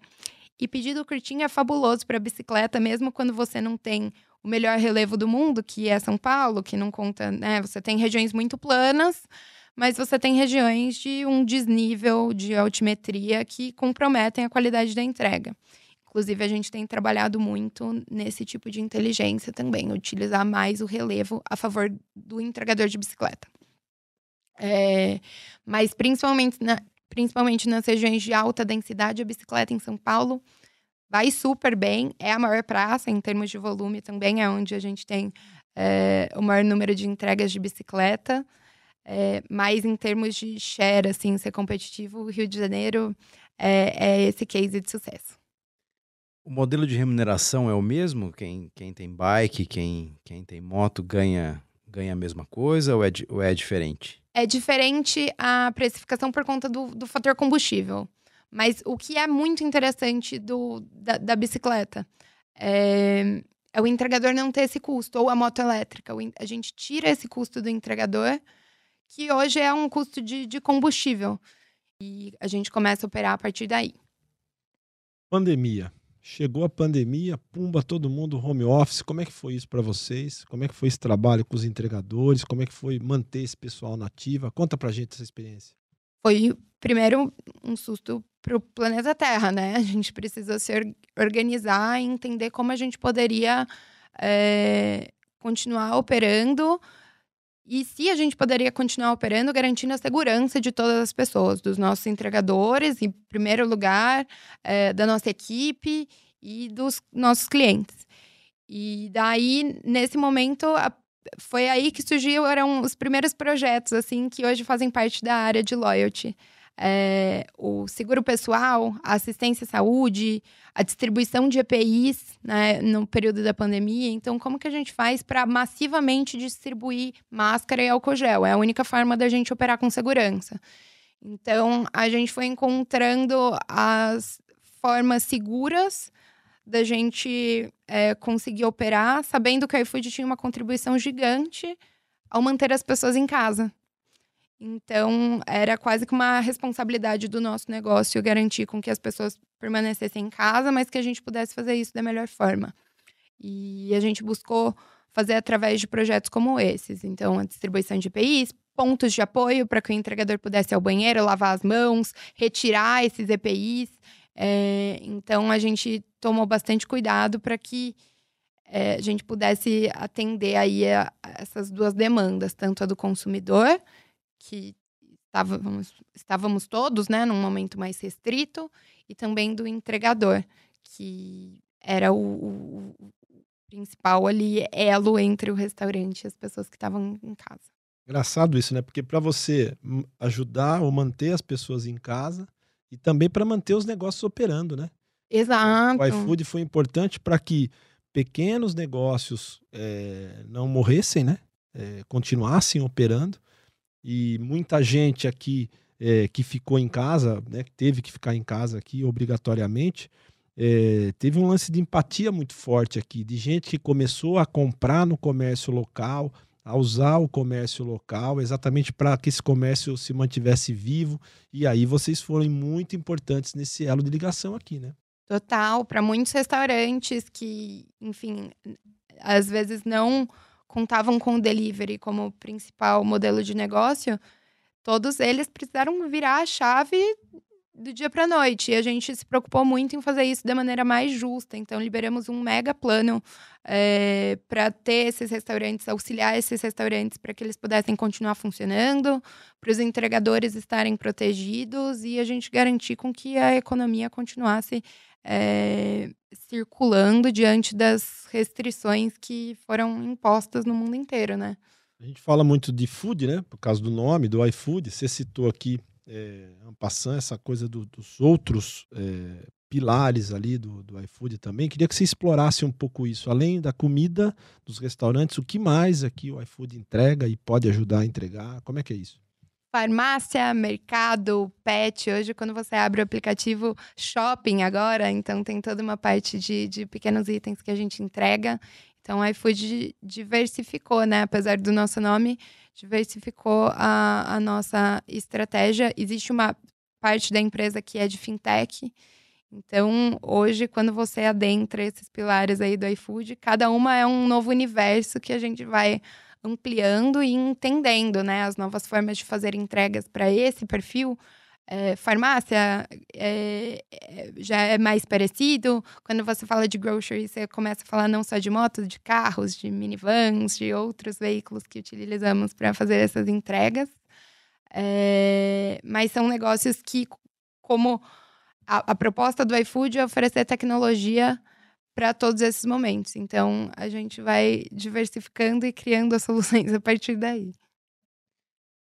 B: E pedido curtinho é fabuloso para bicicleta, mesmo quando você não tem o melhor relevo do mundo, que é São Paulo, que não conta, né? Você tem regiões muito planas, mas você tem regiões de um desnível de altimetria que comprometem a qualidade da entrega. Inclusive, a gente tem trabalhado muito nesse tipo de inteligência também, utilizar mais o relevo a favor do entregador de bicicleta. É, mas principalmente, na, principalmente nas regiões de alta densidade, a bicicleta em São Paulo vai super bem. É a maior praça em termos de volume, também é onde a gente tem é, o maior número de entregas de bicicleta. É, mas em termos de share, assim, ser competitivo, o Rio de Janeiro é, é esse case de sucesso.
C: O modelo de remuneração é o mesmo? Quem, quem tem bike, quem, quem tem moto ganha, ganha a mesma coisa ou é, ou é diferente?
B: É diferente a precificação por conta do, do fator combustível. Mas o que é muito interessante do, da, da bicicleta é, é, o entregador não ter esse custo, ou a moto elétrica. A gente tira esse custo do entregador, que hoje é um custo de, de combustível. E a gente começa a operar a partir daí.
A: Pandemia. Chegou a pandemia, pumba, todo mundo home office. Como é que foi isso para vocês? Como é que foi esse trabalho com os entregadores? Como é que foi manter esse pessoal nativa? Conta pra gente essa experiência.
B: Foi, primeiro, um susto para o planeta Terra, né? A gente precisou se organizar e entender como a gente poderia é, continuar operando e se a gente poderia continuar operando, garantindo a segurança de todas as pessoas, dos nossos entregadores, em primeiro lugar, é, da nossa equipe e dos nossos clientes. E daí, nesse momento, a, foi aí que surgiu, eram os primeiros projetos, assim, que hoje fazem parte da área de loyalty é, o seguro pessoal, a assistência à saúde, a distribuição de EPIs né, no período da pandemia. Então, como que a gente faz para massivamente distribuir máscara e álcool gel? É a única forma da gente operar com segurança. Então, a gente foi encontrando as formas seguras da gente é, conseguir operar, sabendo que a iFood tinha uma contribuição gigante ao manter as pessoas em casa. Então, era quase que uma responsabilidade do nosso negócio garantir com que as pessoas permanecessem em casa, mas que a gente pudesse fazer isso da melhor forma. E a gente buscou fazer através de projetos como esses. Então, a distribuição de EPIs, pontos de apoio para que o entregador pudesse ir ao banheiro, lavar as mãos, retirar esses EPIs. É, então, a gente tomou bastante cuidado para que é, a gente pudesse atender aí a, a essas duas demandas, tanto a do consumidor que estávamos, estávamos todos, né, num momento mais restrito, e também do entregador, que era o, o, principal ali elo entre o restaurante e as pessoas que estavam em casa.
A: Engraçado isso, né? Porque para você ajudar ou manter as pessoas em casa e também para manter os negócios operando, né?
B: Exato.
A: O iFood foi importante para que pequenos negócios é, não morressem, né? É, continuassem operando e muita gente aqui é, que ficou em casa, né, teve que ficar em casa aqui obrigatoriamente, é, teve um lance de empatia muito forte aqui, de gente que começou a comprar no comércio local, a usar o comércio local, exatamente para que esse comércio se mantivesse vivo. E aí vocês foram muito importantes nesse elo de ligação aqui, né?
B: Total, para muitos restaurantes que, enfim, às vezes não contavam com o delivery como principal modelo de negócio, todos eles precisaram virar a chave do dia para noite. E a gente se preocupou muito em fazer isso da maneira mais justa. Então, liberamos um mega plano é, eh, para ter esses restaurantes, auxiliar esses restaurantes para que eles pudessem continuar funcionando, para os entregadores estarem protegidos e a gente garantir com que a economia continuasse é, circulando diante das restrições que foram impostas no mundo inteiro, né?
A: A gente fala muito de food, né? Por causa do nome, do iFood. Você citou aqui, é, passando essa coisa do, dos outros é, pilares ali do, do iFood também. Queria que você explorasse um pouco isso. Além da comida dos restaurantes, o que mais aqui o iFood entrega e pode ajudar a entregar? Como é que é isso?
B: Farmácia, mercado, pet. Hoje, quando você abre o aplicativo shopping agora, então tem toda uma parte de, de pequenos itens que a gente entrega. Então, o iFood diversificou, né? Apesar do nosso nome, diversificou a, a nossa estratégia. Existe uma parte da empresa que é de fintech. Então, hoje, quando você adentra esses pilares aí do iFood, cada uma é um novo universo que a gente vai ampliando e entendendo né, as novas formas de fazer entregas para esse perfil. É, farmácia é, é, já é mais parecido. Quando você fala de grocery, você começa a falar não só de motos, de carros, de minivans, de outros veículos que utilizamos para fazer essas entregas. É, mas são negócios que, como a, a proposta do iFood é oferecer tecnologia para todos esses momentos. Então, a gente vai diversificando e criando as soluções a partir daí.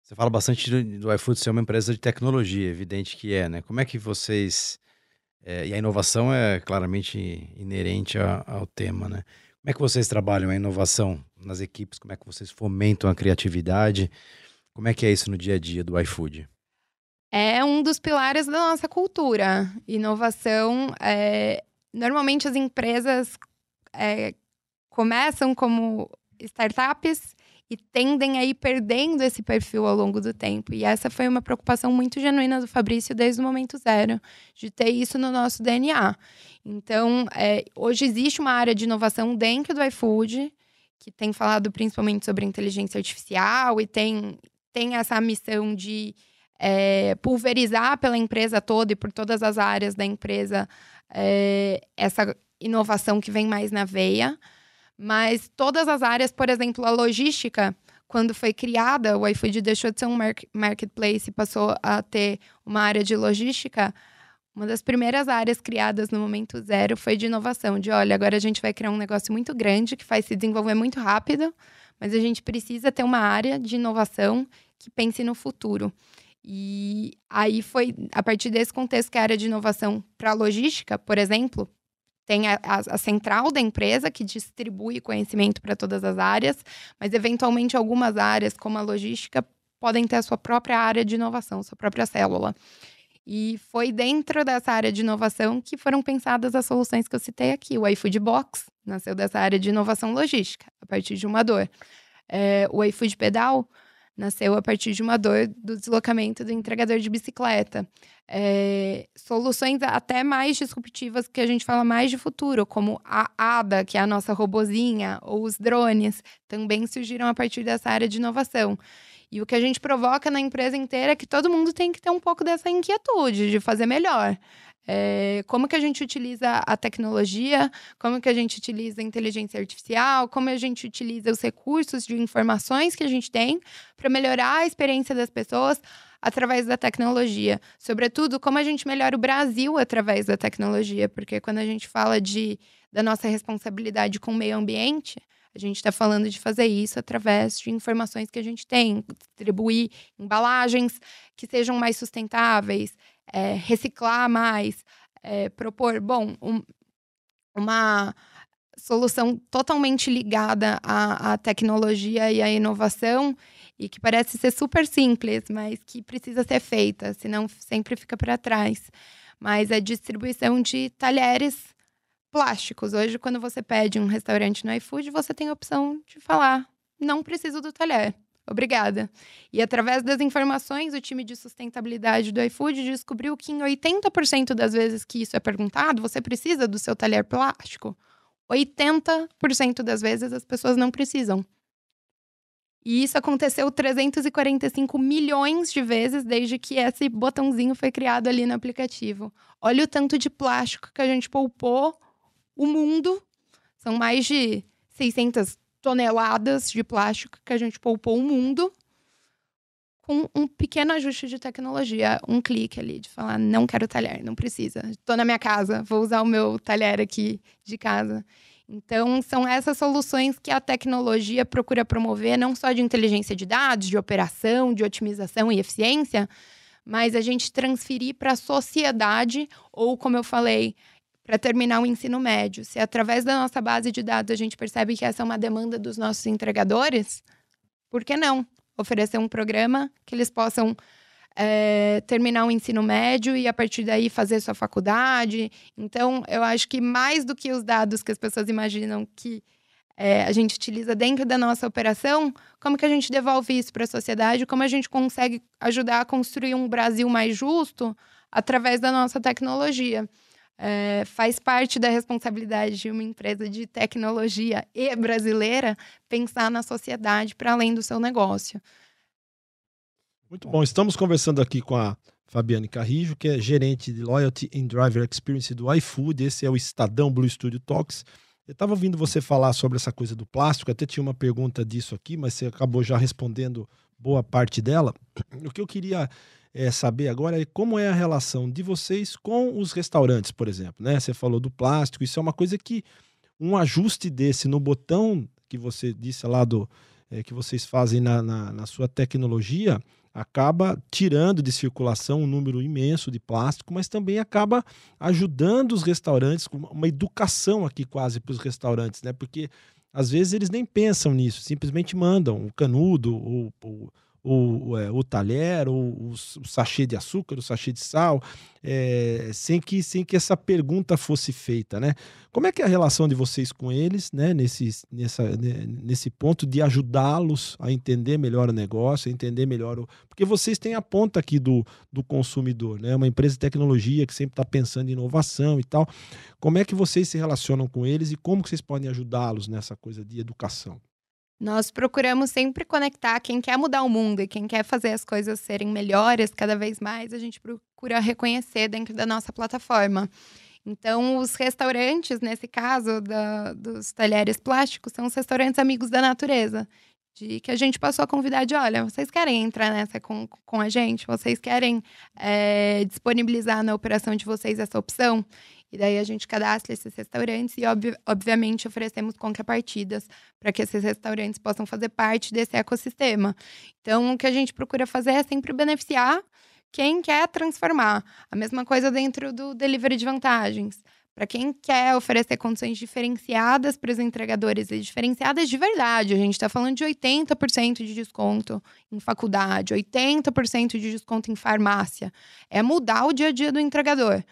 C: Você fala bastante do, do iFood ser uma empresa de tecnologia, evidente que é, né? Como é que vocês. É, e a inovação é claramente inerente a, ao tema, né? Como é que vocês trabalham a inovação nas equipes? Como é que vocês fomentam a criatividade? Como é que é isso no dia a dia do iFood?
B: É um dos pilares da nossa cultura. Inovação, é, normalmente as empresas é, começam como startups e tendem a ir perdendo esse perfil ao longo do tempo. E essa foi uma preocupação muito genuína do Fabrício desde o momento zero, de ter isso no nosso DNA. Então, é, hoje existe uma área de inovação dentro do iFood, que tem falado principalmente sobre inteligência artificial e tem, tem essa missão de é, pulverizar pela empresa toda e por todas as áreas da empresa é, essa inovação que vem mais na veia. Mas todas as áreas, por exemplo, a logística, quando foi criada, o iFood deixou de ser um marketplace e passou a ter uma área de logística. Uma das primeiras áreas criadas no momento zero foi de inovação, de olha, agora a gente vai criar um negócio muito grande que faz se desenvolver muito rápido, mas a gente precisa ter uma área de inovação que pense no futuro. E aí foi a partir desse contexto que a área de inovação para logística, por exemplo, tem a, a, a, central da empresa que distribui conhecimento para todas as áreas, mas eventualmente algumas áreas, como a logística, podem ter a sua própria área de inovação, sua própria célula. E foi dentro dessa área de inovação que foram pensadas as soluções que eu citei aqui. O iFood Box nasceu dessa área de inovação logística, a partir de uma dor. É, o iFood Pedal nasceu a partir de uma dor do deslocamento do entregador de bicicleta. É, soluções até mais disruptivas que a gente fala mais de futuro, como a ADA, que é a nossa robozinha, ou os drones, também surgiram a partir dessa área de inovação. E o que a gente provoca na empresa inteira é que todo mundo tem que ter um pouco dessa inquietude de fazer melhor. É, como que a gente utiliza a tecnologia, como que a gente utiliza a inteligência artificial, como a gente utiliza os recursos de informações que a gente tem para melhorar a experiência das pessoas através da tecnologia. Sobretudo, como a gente melhora o Brasil através da tecnologia, porque quando a gente fala de, da nossa responsabilidade com o meio ambiente, a gente está falando de fazer isso através de informações que a gente tem, distribuir embalagens que sejam mais sustentáveis, é, reciclar mais, é, propor, bom, um, uma solução totalmente ligada à, à, tecnologia e à inovação e que parece ser super simples, mas que precisa ser feita, senão sempre fica para trás. Mas a distribuição de talheres plásticos. Hoje, quando você pede um restaurante no iFood, você tem a opção de falar: não preciso do talher. Obrigada. E através das informações, o time de sustentabilidade do iFood descobriu que em 80% das vezes que isso é perguntado, você precisa do seu talher plástico. 80% das vezes as pessoas não precisam. E isso aconteceu 345 milhões de vezes desde que esse botãozinho foi criado ali no aplicativo. Olha o tanto de plástico que a gente poupou o mundo. São mais de 600 toneladas de plástico que a gente poupou o mundo com um pequeno ajuste de tecnologia, um clique ali de falar não quero talher, não precisa. Estou na minha casa, vou usar o meu talher aqui de casa. Então, são essas soluções que a tecnologia procura promover, não só de inteligência de dados, de operação, de otimização e eficiência, mas a gente transferir para a sociedade, ou, como eu falei, para terminar o ensino médio. Se através da nossa base de dados a gente percebe que essa é uma demanda dos nossos entregadores, por que não oferecer um programa que eles possam é, terminar o ensino médio e a partir daí fazer sua faculdade? Então, eu acho que mais do que os dados que as pessoas imaginam que é, a gente utiliza dentro da nossa operação, como que a gente devolve isso para a sociedade? Como a gente consegue ajudar a construir um Brasil mais justo através da nossa tecnologia? É, faz parte da responsabilidade de uma empresa de tecnologia e brasileira pensar na sociedade para além do seu negócio.
A: Muito bom. Estamos conversando aqui com a Fabiane Carrijo, que é gerente de Loyalty and Driver Experience do iFood. Esse é o Estadão Blue Studio Talks. Eu estava ouvindo você falar sobre essa coisa do plástico, até tinha uma pergunta disso aqui, mas você acabou já respondendo boa parte dela. O que eu queria é, saber agora é como é a relação de vocês com os restaurantes, por exemplo. Né? Você falou do plástico, isso é uma coisa que um ajuste desse no botão que você disse lá do é, que vocês fazem na, na, na, sua tecnologia acaba tirando de circulação um número imenso de plástico, mas também acaba ajudando os restaurantes com uma educação aqui quase para os restaurantes, né? Porque às vezes eles nem pensam nisso, simplesmente mandam o canudo ou o, é, o talher, o, o, sachê de açúcar, o sachê de sal, é, sem, que, sem que essa pergunta fosse feita, né? Como é que é a relação de vocês com eles, né? Nesse, nessa, nesse ponto de ajudá-los a entender melhor o negócio, a entender melhor o... Porque vocês têm a ponta aqui do, do consumidor, né? Uma empresa de tecnologia que sempre está pensando em inovação e tal. Como é que vocês se relacionam com eles e como que vocês podem ajudá-los nessa coisa de educação?
B: Nós procuramos sempre conectar quem quer mudar o mundo e quem quer fazer as coisas serem melhores cada vez mais, a gente procura reconhecer dentro da nossa plataforma. Então, os restaurantes, nesse caso da, dos talheres plásticos, são os restaurantes amigos da natureza. De que a gente passou a convidar de, olha, vocês querem entrar nessa com, com a gente? Vocês querem é, disponibilizar na operação de vocês essa opção? E daí a gente cadastra esses restaurantes e, ob obviamente, oferecemos contrapartidas para que esses restaurantes possam fazer parte desse ecossistema. Então, o que a gente procura fazer é sempre beneficiar quem quer transformar. A mesma coisa dentro do delivery de vantagens. Para quem quer oferecer condições diferenciadas para os entregadores e diferenciadas de verdade, a gente está falando de 80% de desconto em faculdade, 80% de desconto em farmácia. É mudar o dia a dia do entregador.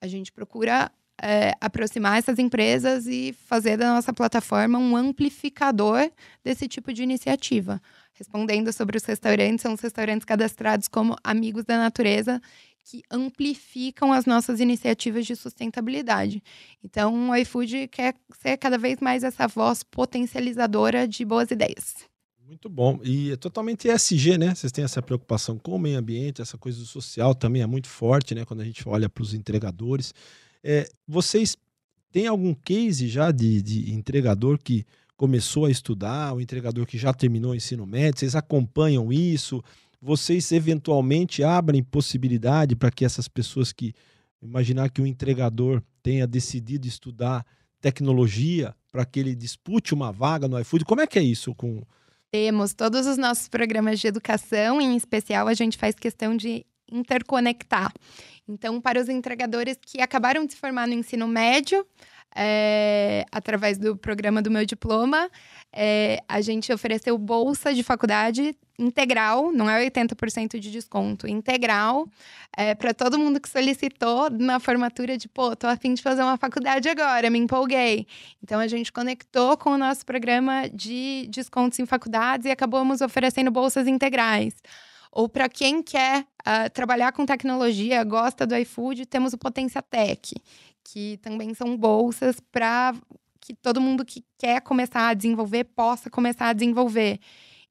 B: A gente procura é, aproximar essas empresas e fazer da nossa plataforma um amplificador desse tipo de iniciativa. Respondendo sobre os restaurantes, são os restaurantes cadastrados como amigos da natureza que amplificam as nossas iniciativas de sustentabilidade. Então, o iFood quer ser cada vez mais essa voz potencializadora de boas ideias.
A: Muito bom. E é totalmente ESG, né? Vocês têm essa preocupação com o meio ambiente, essa coisa do social também é muito forte, né? Quando a gente olha para os entregadores. É, vocês têm algum case já de, de entregador que começou a estudar, o entregador que já terminou o ensino médio? Vocês acompanham isso? Vocês eventualmente abrem possibilidade para que essas pessoas que imaginar que o entregador tenha decidido estudar tecnologia para que ele dispute uma vaga no iFood? Como é que é isso com
B: temos todos os nossos programas de educação, em especial a gente faz questão de interconectar. Então, para os entregadores que acabaram de se formar no ensino médio, é, através do programa do meu diploma, é, a gente ofereceu bolsa de faculdade integral, não é 80% de desconto, integral, é, para todo mundo que solicitou na formatura de, pô, tô afim de fazer uma faculdade agora, me empolguei. Então a gente conectou com o nosso programa de descontos em faculdades e acabamos oferecendo bolsas integrais. Ou para quem quer uh, trabalhar com tecnologia, gosta do iFood, temos o Potência Tech, que também são bolsas para que todo mundo que quer começar a desenvolver possa começar a desenvolver.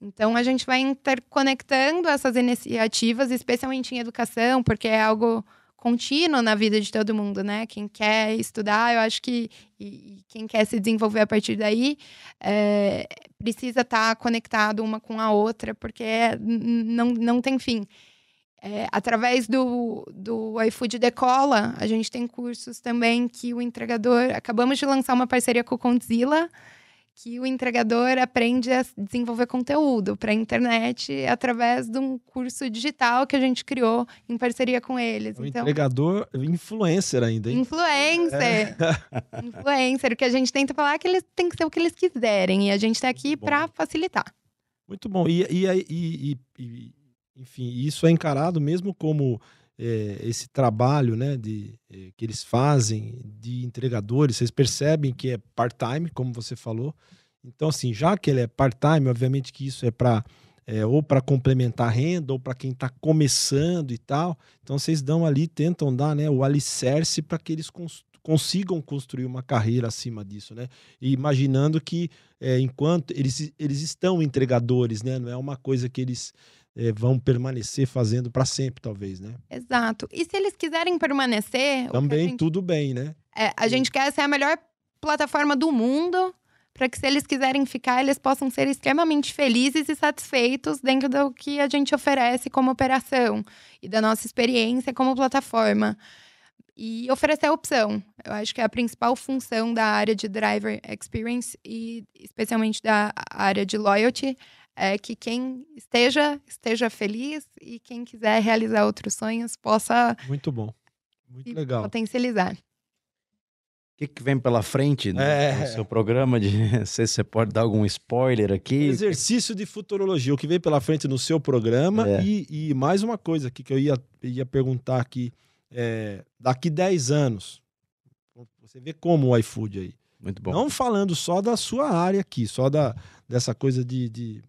B: Então, a gente vai interconectando essas iniciativas, especialmente em educação, porque é algo contínuo na vida de todo mundo, né? Quem quer estudar, eu acho que e, quem quer se desenvolver a partir daí é, precisa estar tá conectado uma com a outra, porque não, não tem fim. É, através do, do iFood Decola, a gente tem cursos também que o entregador. Acabamos de lançar uma parceria com o Condzilla, que o entregador aprende a desenvolver conteúdo para a internet através de um curso digital que a gente criou em parceria com eles.
A: O então, entregador influencer ainda, hein?
B: Influencer. É. influencer. O que a gente tenta falar é que eles têm que ser o que eles quiserem e a gente está aqui para facilitar.
A: Muito bom. E, e, e, e, enfim, isso é encarado mesmo como é, esse trabalho né, de, é, que eles fazem de entregadores, vocês percebem que é part-time, como você falou. Então, assim, já que ele é part-time, obviamente que isso é para é, ou para complementar a renda, ou para quem está começando e tal. Então, vocês dão ali, tentam dar né, o alicerce para que eles cons consigam construir uma carreira acima disso, né? E imaginando que é, enquanto eles, eles estão entregadores, né? Não é uma coisa que eles é, vão permanecer fazendo para sempre, talvez, né?
B: Exato. E se eles quiserem permanecer.
A: Também gente, tudo bem, né?
B: É, a gente quer ser a melhor plataforma do mundo para que, se eles quiserem ficar, eles possam ser extremamente felizes e satisfeitos dentro do que a gente oferece como operação e da nossa experiência como plataforma. E oferecer a opção. Eu acho que é a principal função da área de driver experience e especialmente da área de loyalty é que quem esteja esteja feliz e quem quiser realizar outros sonhos possa
A: muito bom muito legal
B: potencializar
C: o que, que, vem pela frente no, é... no seu programa? De, não sei se você pode dar algum spoiler aqui.
A: Exercício de futurologia, o que vem pela frente no seu programa. É. E, e, mais uma coisa aqui que eu ia, ia perguntar aqui. É, daqui 10 anos, você vê como o iFood aí.
C: Muito bom.
A: Não falando só da sua área aqui, só da, dessa coisa de, de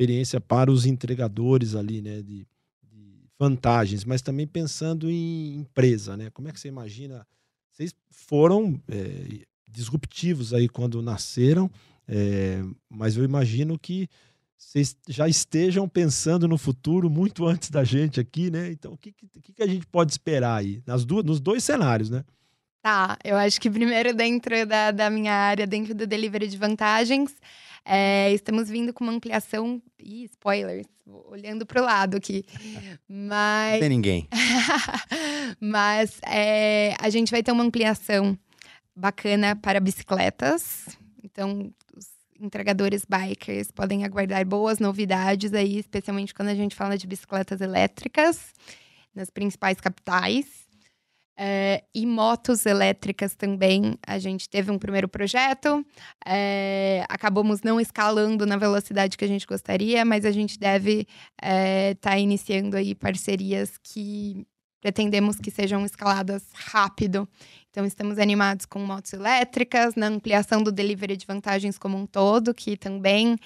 A: experiência para os entregadores ali, né? De, de vantagens, mas também pensando em empresa, né? Como é que você imagina vocês foram é, disruptivos aí quando nasceram, é, mas eu imagino que vocês já estejam pensando no futuro muito antes da gente aqui, né? Então, o que, que, que a gente pode esperar aí? Nas duas, nos dois cenários, né?
B: Tá, eu acho que primeiro dentro da, da minha área, dentro do delivery de vantagens, é, estamos vindo com uma ampliação. Ih, spoilers, olhando para o lado aqui. Mas. Não
C: tem ninguém.
B: Mas é, a gente vai ter uma ampliação bacana para bicicletas. Então, os entregadores bikers podem aguardar boas novidades aí, especialmente quando a gente fala de bicicletas elétricas nas principais capitais. É, e motos elétricas também, a gente teve um primeiro projeto, é, acabamos não escalando na velocidade que a gente gostaria, mas a gente deve estar é, tá iniciando aí parcerias que pretendemos que sejam escaladas rápido. Então, estamos animados com motos elétricas, na ampliação do delivery de vantagens como um todo, que também,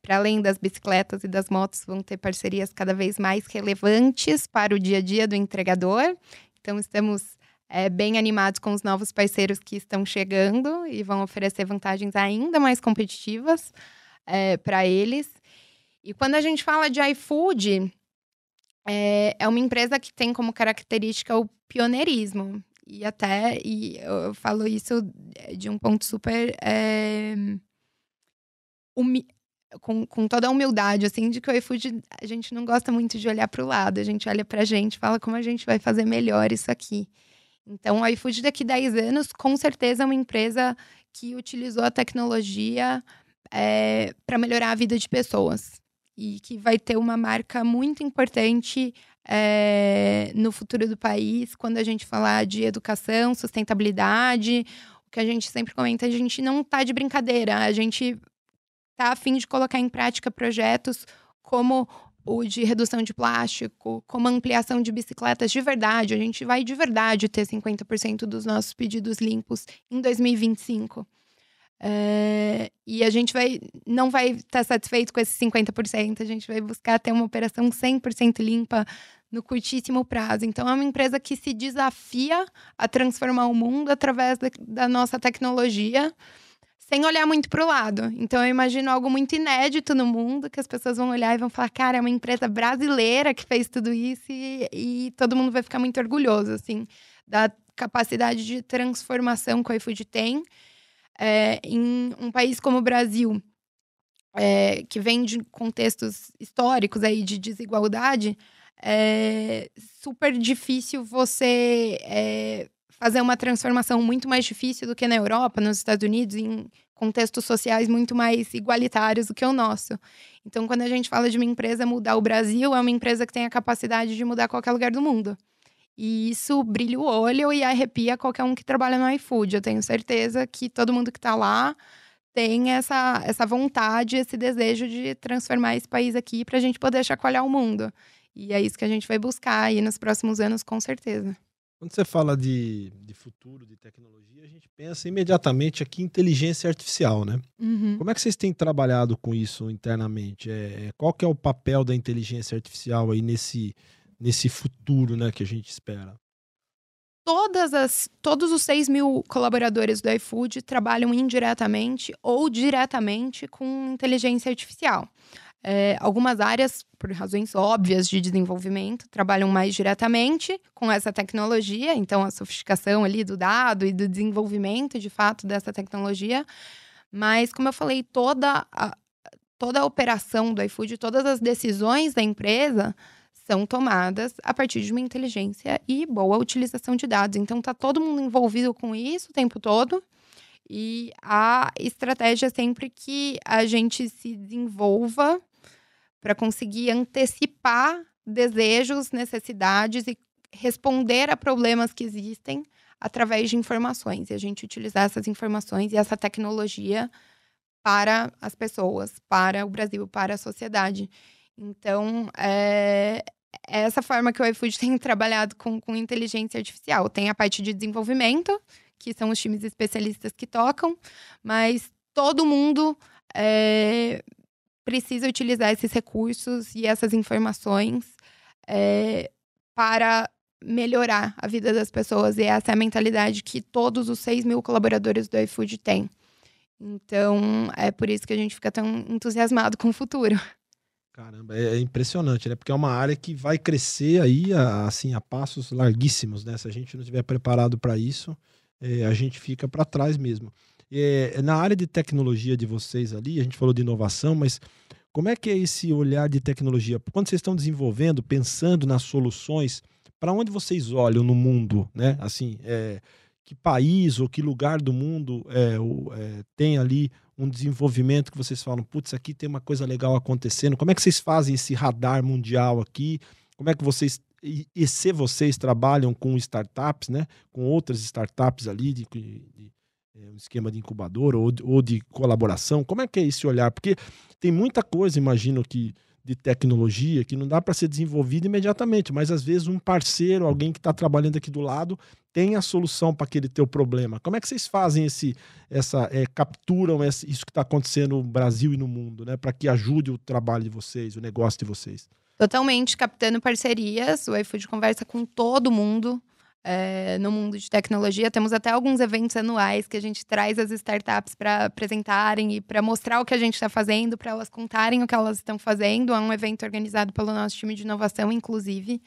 B: para além das bicicletas e das motos, vão ter parcerias cada vez mais relevantes para o dia a dia do entregador. Então, estamos é, bem animados com os novos parceiros que estão chegando e vão oferecer vantagens ainda mais competitivas é, para eles. E quando a gente fala de iFood, é, é uma empresa que tem como característica o pioneirismo. E até, e eu falo isso de um ponto super. É, com, com toda a humildade, assim, de que o iFood, a gente não gosta muito de olhar para o lado, a gente olha para a gente fala como a gente vai fazer melhor isso aqui. Então, o iFood daqui 10 anos, com certeza, é uma empresa que utilizou a tecnologia é, para melhorar a vida de pessoas. E que vai ter uma marca muito importante é, no futuro do país, quando a gente falar de educação, sustentabilidade, o que a gente sempre comenta, a gente não está de brincadeira, a gente está a fim de colocar em prática projetos como o de redução de plástico, como ampliação de bicicletas de verdade. A gente vai de verdade ter 50% dos nossos pedidos limpos em 2025. É, e a gente vai, não vai estar tá satisfeito com esses 50%, a gente vai buscar ter uma operação 100% limpa no curtíssimo prazo. Então, é uma empresa que se desafia a transformar o mundo através da, da nossa tecnologia sem olhar muito para o lado. Então, eu imagino algo muito inédito no mundo, que as pessoas vão olhar e vão falar, cara, é uma empresa brasileira que fez tudo isso e, e todo mundo vai ficar muito orgulhoso, assim, da capacidade de transformação que o iFood tem. É, em um país como o Brasil, é, que vem de contextos históricos aí de desigualdade, é super difícil você é, fazer uma transformação muito mais difícil do que na Europa, nos Estados Unidos, em contextos sociais muito mais igualitários do que o nosso. Então, quando a gente fala de uma empresa mudar o Brasil, é uma empresa que tem a capacidade de mudar qualquer lugar do mundo. E isso brilha o olho e arrepia qualquer um que trabalha no iFood. Eu tenho certeza que todo mundo que está lá tem essa, essa vontade, esse desejo de transformar esse país aqui para a gente poder chacoalhar o mundo. E é isso que a gente vai buscar aí nos próximos anos, com certeza.
A: Quando você fala de, de futuro, de tecnologia, a gente pensa imediatamente aqui em inteligência artificial, né?
B: Uhum.
A: Como é que vocês têm trabalhado com isso internamente? É, é, qual que é o papel da inteligência artificial aí nesse, nesse futuro né, que a gente espera?
B: Todas as, todos os 6 mil colaboradores do iFood trabalham indiretamente ou diretamente com inteligência artificial. É, algumas áreas, por razões óbvias de desenvolvimento, trabalham mais diretamente com essa tecnologia, então a sofisticação ali do dado e do desenvolvimento de fato dessa tecnologia. Mas, como eu falei, toda a, toda a operação do iFood, todas as decisões da empresa são tomadas a partir de uma inteligência e boa utilização de dados. Então, tá todo mundo envolvido com isso o tempo todo. E a estratégia é sempre que a gente se desenvolva para conseguir antecipar desejos, necessidades e responder a problemas que existem através de informações. E a gente utilizar essas informações e essa tecnologia para as pessoas, para o Brasil, para a sociedade. Então, é, é essa forma que o iFood tem trabalhado com, com inteligência artificial. Tem a parte de desenvolvimento, que são os times especialistas que tocam, mas todo mundo é, precisa utilizar esses recursos e essas informações é, para melhorar a vida das pessoas. E essa é a mentalidade que todos os 6 mil colaboradores do iFood têm. Então, é por isso que a gente fica tão entusiasmado com o futuro.
A: Caramba, é, é impressionante, né? Porque é uma área que vai crescer aí, a, assim, a passos larguíssimos, né? Se a gente não estiver preparado para isso, é, a gente fica para trás mesmo. É, na área de tecnologia de vocês ali, a gente falou de inovação, mas como é que é esse olhar de tecnologia? Quando vocês estão desenvolvendo, pensando nas soluções, para onde vocês olham no mundo, né? Assim, é, que país ou que lugar do mundo é, tem ali um desenvolvimento que vocês falam, putz, aqui tem uma coisa legal acontecendo. Como é que vocês fazem esse radar mundial aqui? Como é que vocês e, e se vocês trabalham com startups, né, com outras startups ali de, de é, um esquema de incubador ou, ou de colaboração, como é que é esse olhar? Porque tem muita coisa, imagino que de tecnologia que não dá para ser desenvolvida imediatamente, mas às vezes um parceiro, alguém que está trabalhando aqui do lado, tem a solução para aquele teu problema. Como é que vocês fazem esse, essa, é, capturam esse, isso que está acontecendo no Brasil e no mundo, né, para que ajude o trabalho de vocês, o negócio de vocês?
B: Totalmente captando parcerias. O iFood conversa com todo mundo. É, no mundo de tecnologia. Temos até alguns eventos anuais que a gente traz as startups para apresentarem e para mostrar o que a gente está fazendo, para elas contarem o que elas estão fazendo. É um evento organizado pelo nosso time de inovação, inclusive.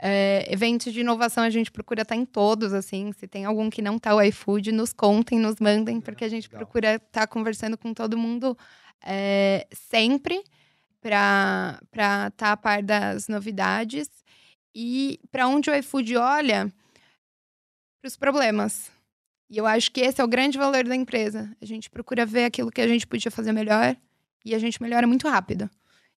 B: É, eventos de inovação a gente procura estar tá em todos, assim. Se tem algum que não está o iFood, nos contem, nos mandem, porque a gente procura estar tá conversando com todo mundo é, sempre para estar tá a par das novidades. E para onde o iFood olha? Para os problemas. E eu acho que esse é o grande valor da empresa. A gente procura ver aquilo que a gente podia fazer melhor e a gente melhora muito rápido.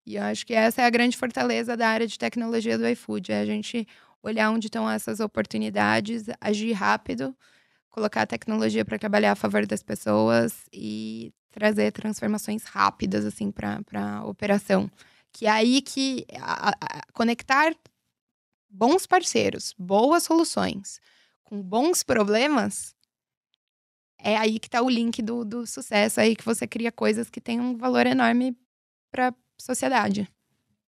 B: E eu acho que essa é a grande fortaleza da área de tecnologia do iFood, é a gente olhar onde estão essas oportunidades, agir rápido, colocar a tecnologia para trabalhar a favor das pessoas e trazer transformações rápidas assim para a operação. Que é aí que a, a, conectar bons parceiros, boas soluções com bons problemas, é aí que está o link do, do sucesso, é aí que você cria coisas que têm um valor enorme para sociedade.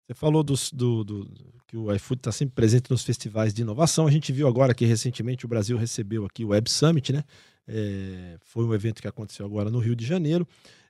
A: Você falou do, do, do que o iFood está sempre presente nos festivais de inovação. A gente viu agora que recentemente o Brasil recebeu aqui o Web Summit, né? É, foi um evento que aconteceu agora no Rio de Janeiro.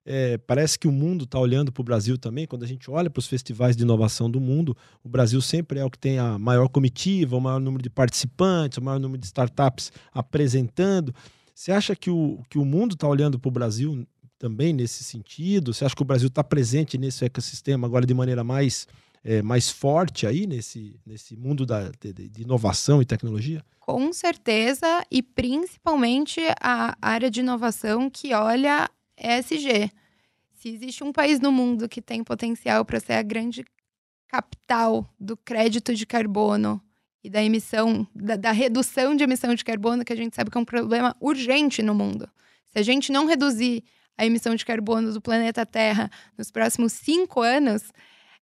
A: É, parece que o mundo está olhando para o Brasil também. Quando a gente olha para os festivais de inovação do mundo, o Brasil sempre é o que tem a maior comitiva, o maior número de participantes, o maior número de startups apresentando. Você acha que o, que o mundo está olhando para o Brasil também nesse sentido? Você acha que o Brasil está presente nesse ecossistema agora de maneira mais, é, mais forte aí nesse, nesse mundo da, de, de, inovação e tecnologia?
B: Com certeza, e principalmente a área de inovação que olha ESG. Se existe um país no mundo que tem potencial para ser a grande capital do crédito de carbono e da emissão, da, da, redução de emissão de carbono, que a gente sabe que é um problema urgente no mundo. Se a gente não reduzir a emissão de carbono do planeta Terra nos próximos cinco anos,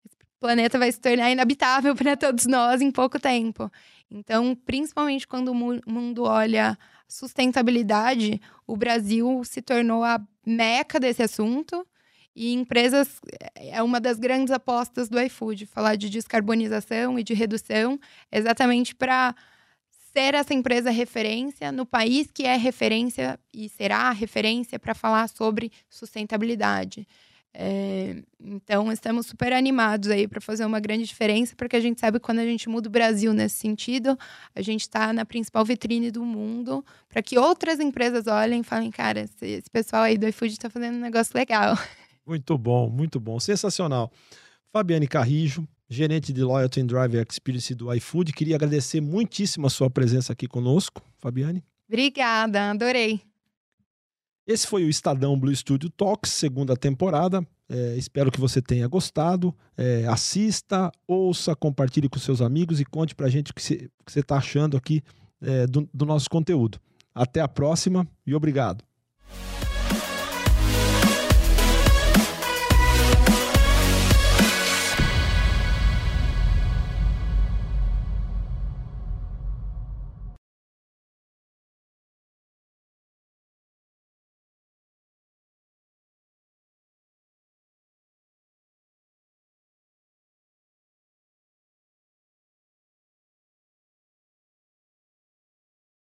B: o planeta vai se tornar inabitável para todos nós em pouco tempo. Então, principalmente quando o mundo olha sustentabilidade, o Brasil se tornou a meca desse assunto. E empresas é uma das grandes apostas do iFood, falar de descarbonização e de redução, exatamente para ser essa empresa referência no país que é referência e será referência para falar sobre sustentabilidade. É, então, estamos super animados aí para fazer uma grande diferença, porque a gente sabe que quando a gente muda o Brasil nesse sentido, a gente está na principal vitrine do mundo, para que outras empresas olhem e falem: cara, esse, esse pessoal aí do iFood está fazendo um negócio legal.
A: Muito bom, muito bom, sensacional. Fabiane Carrijo, gerente de Loyalty and Driver Experience do iFood. Queria agradecer muitíssimo a sua presença aqui conosco, Fabiane.
B: Obrigada, adorei.
A: Esse foi o Estadão Blue Studio Talks, segunda temporada. É, espero que você tenha gostado. É, assista, ouça, compartilhe com seus amigos e conte pra gente o que você está achando aqui é, do, do nosso conteúdo. Até a próxima e obrigado.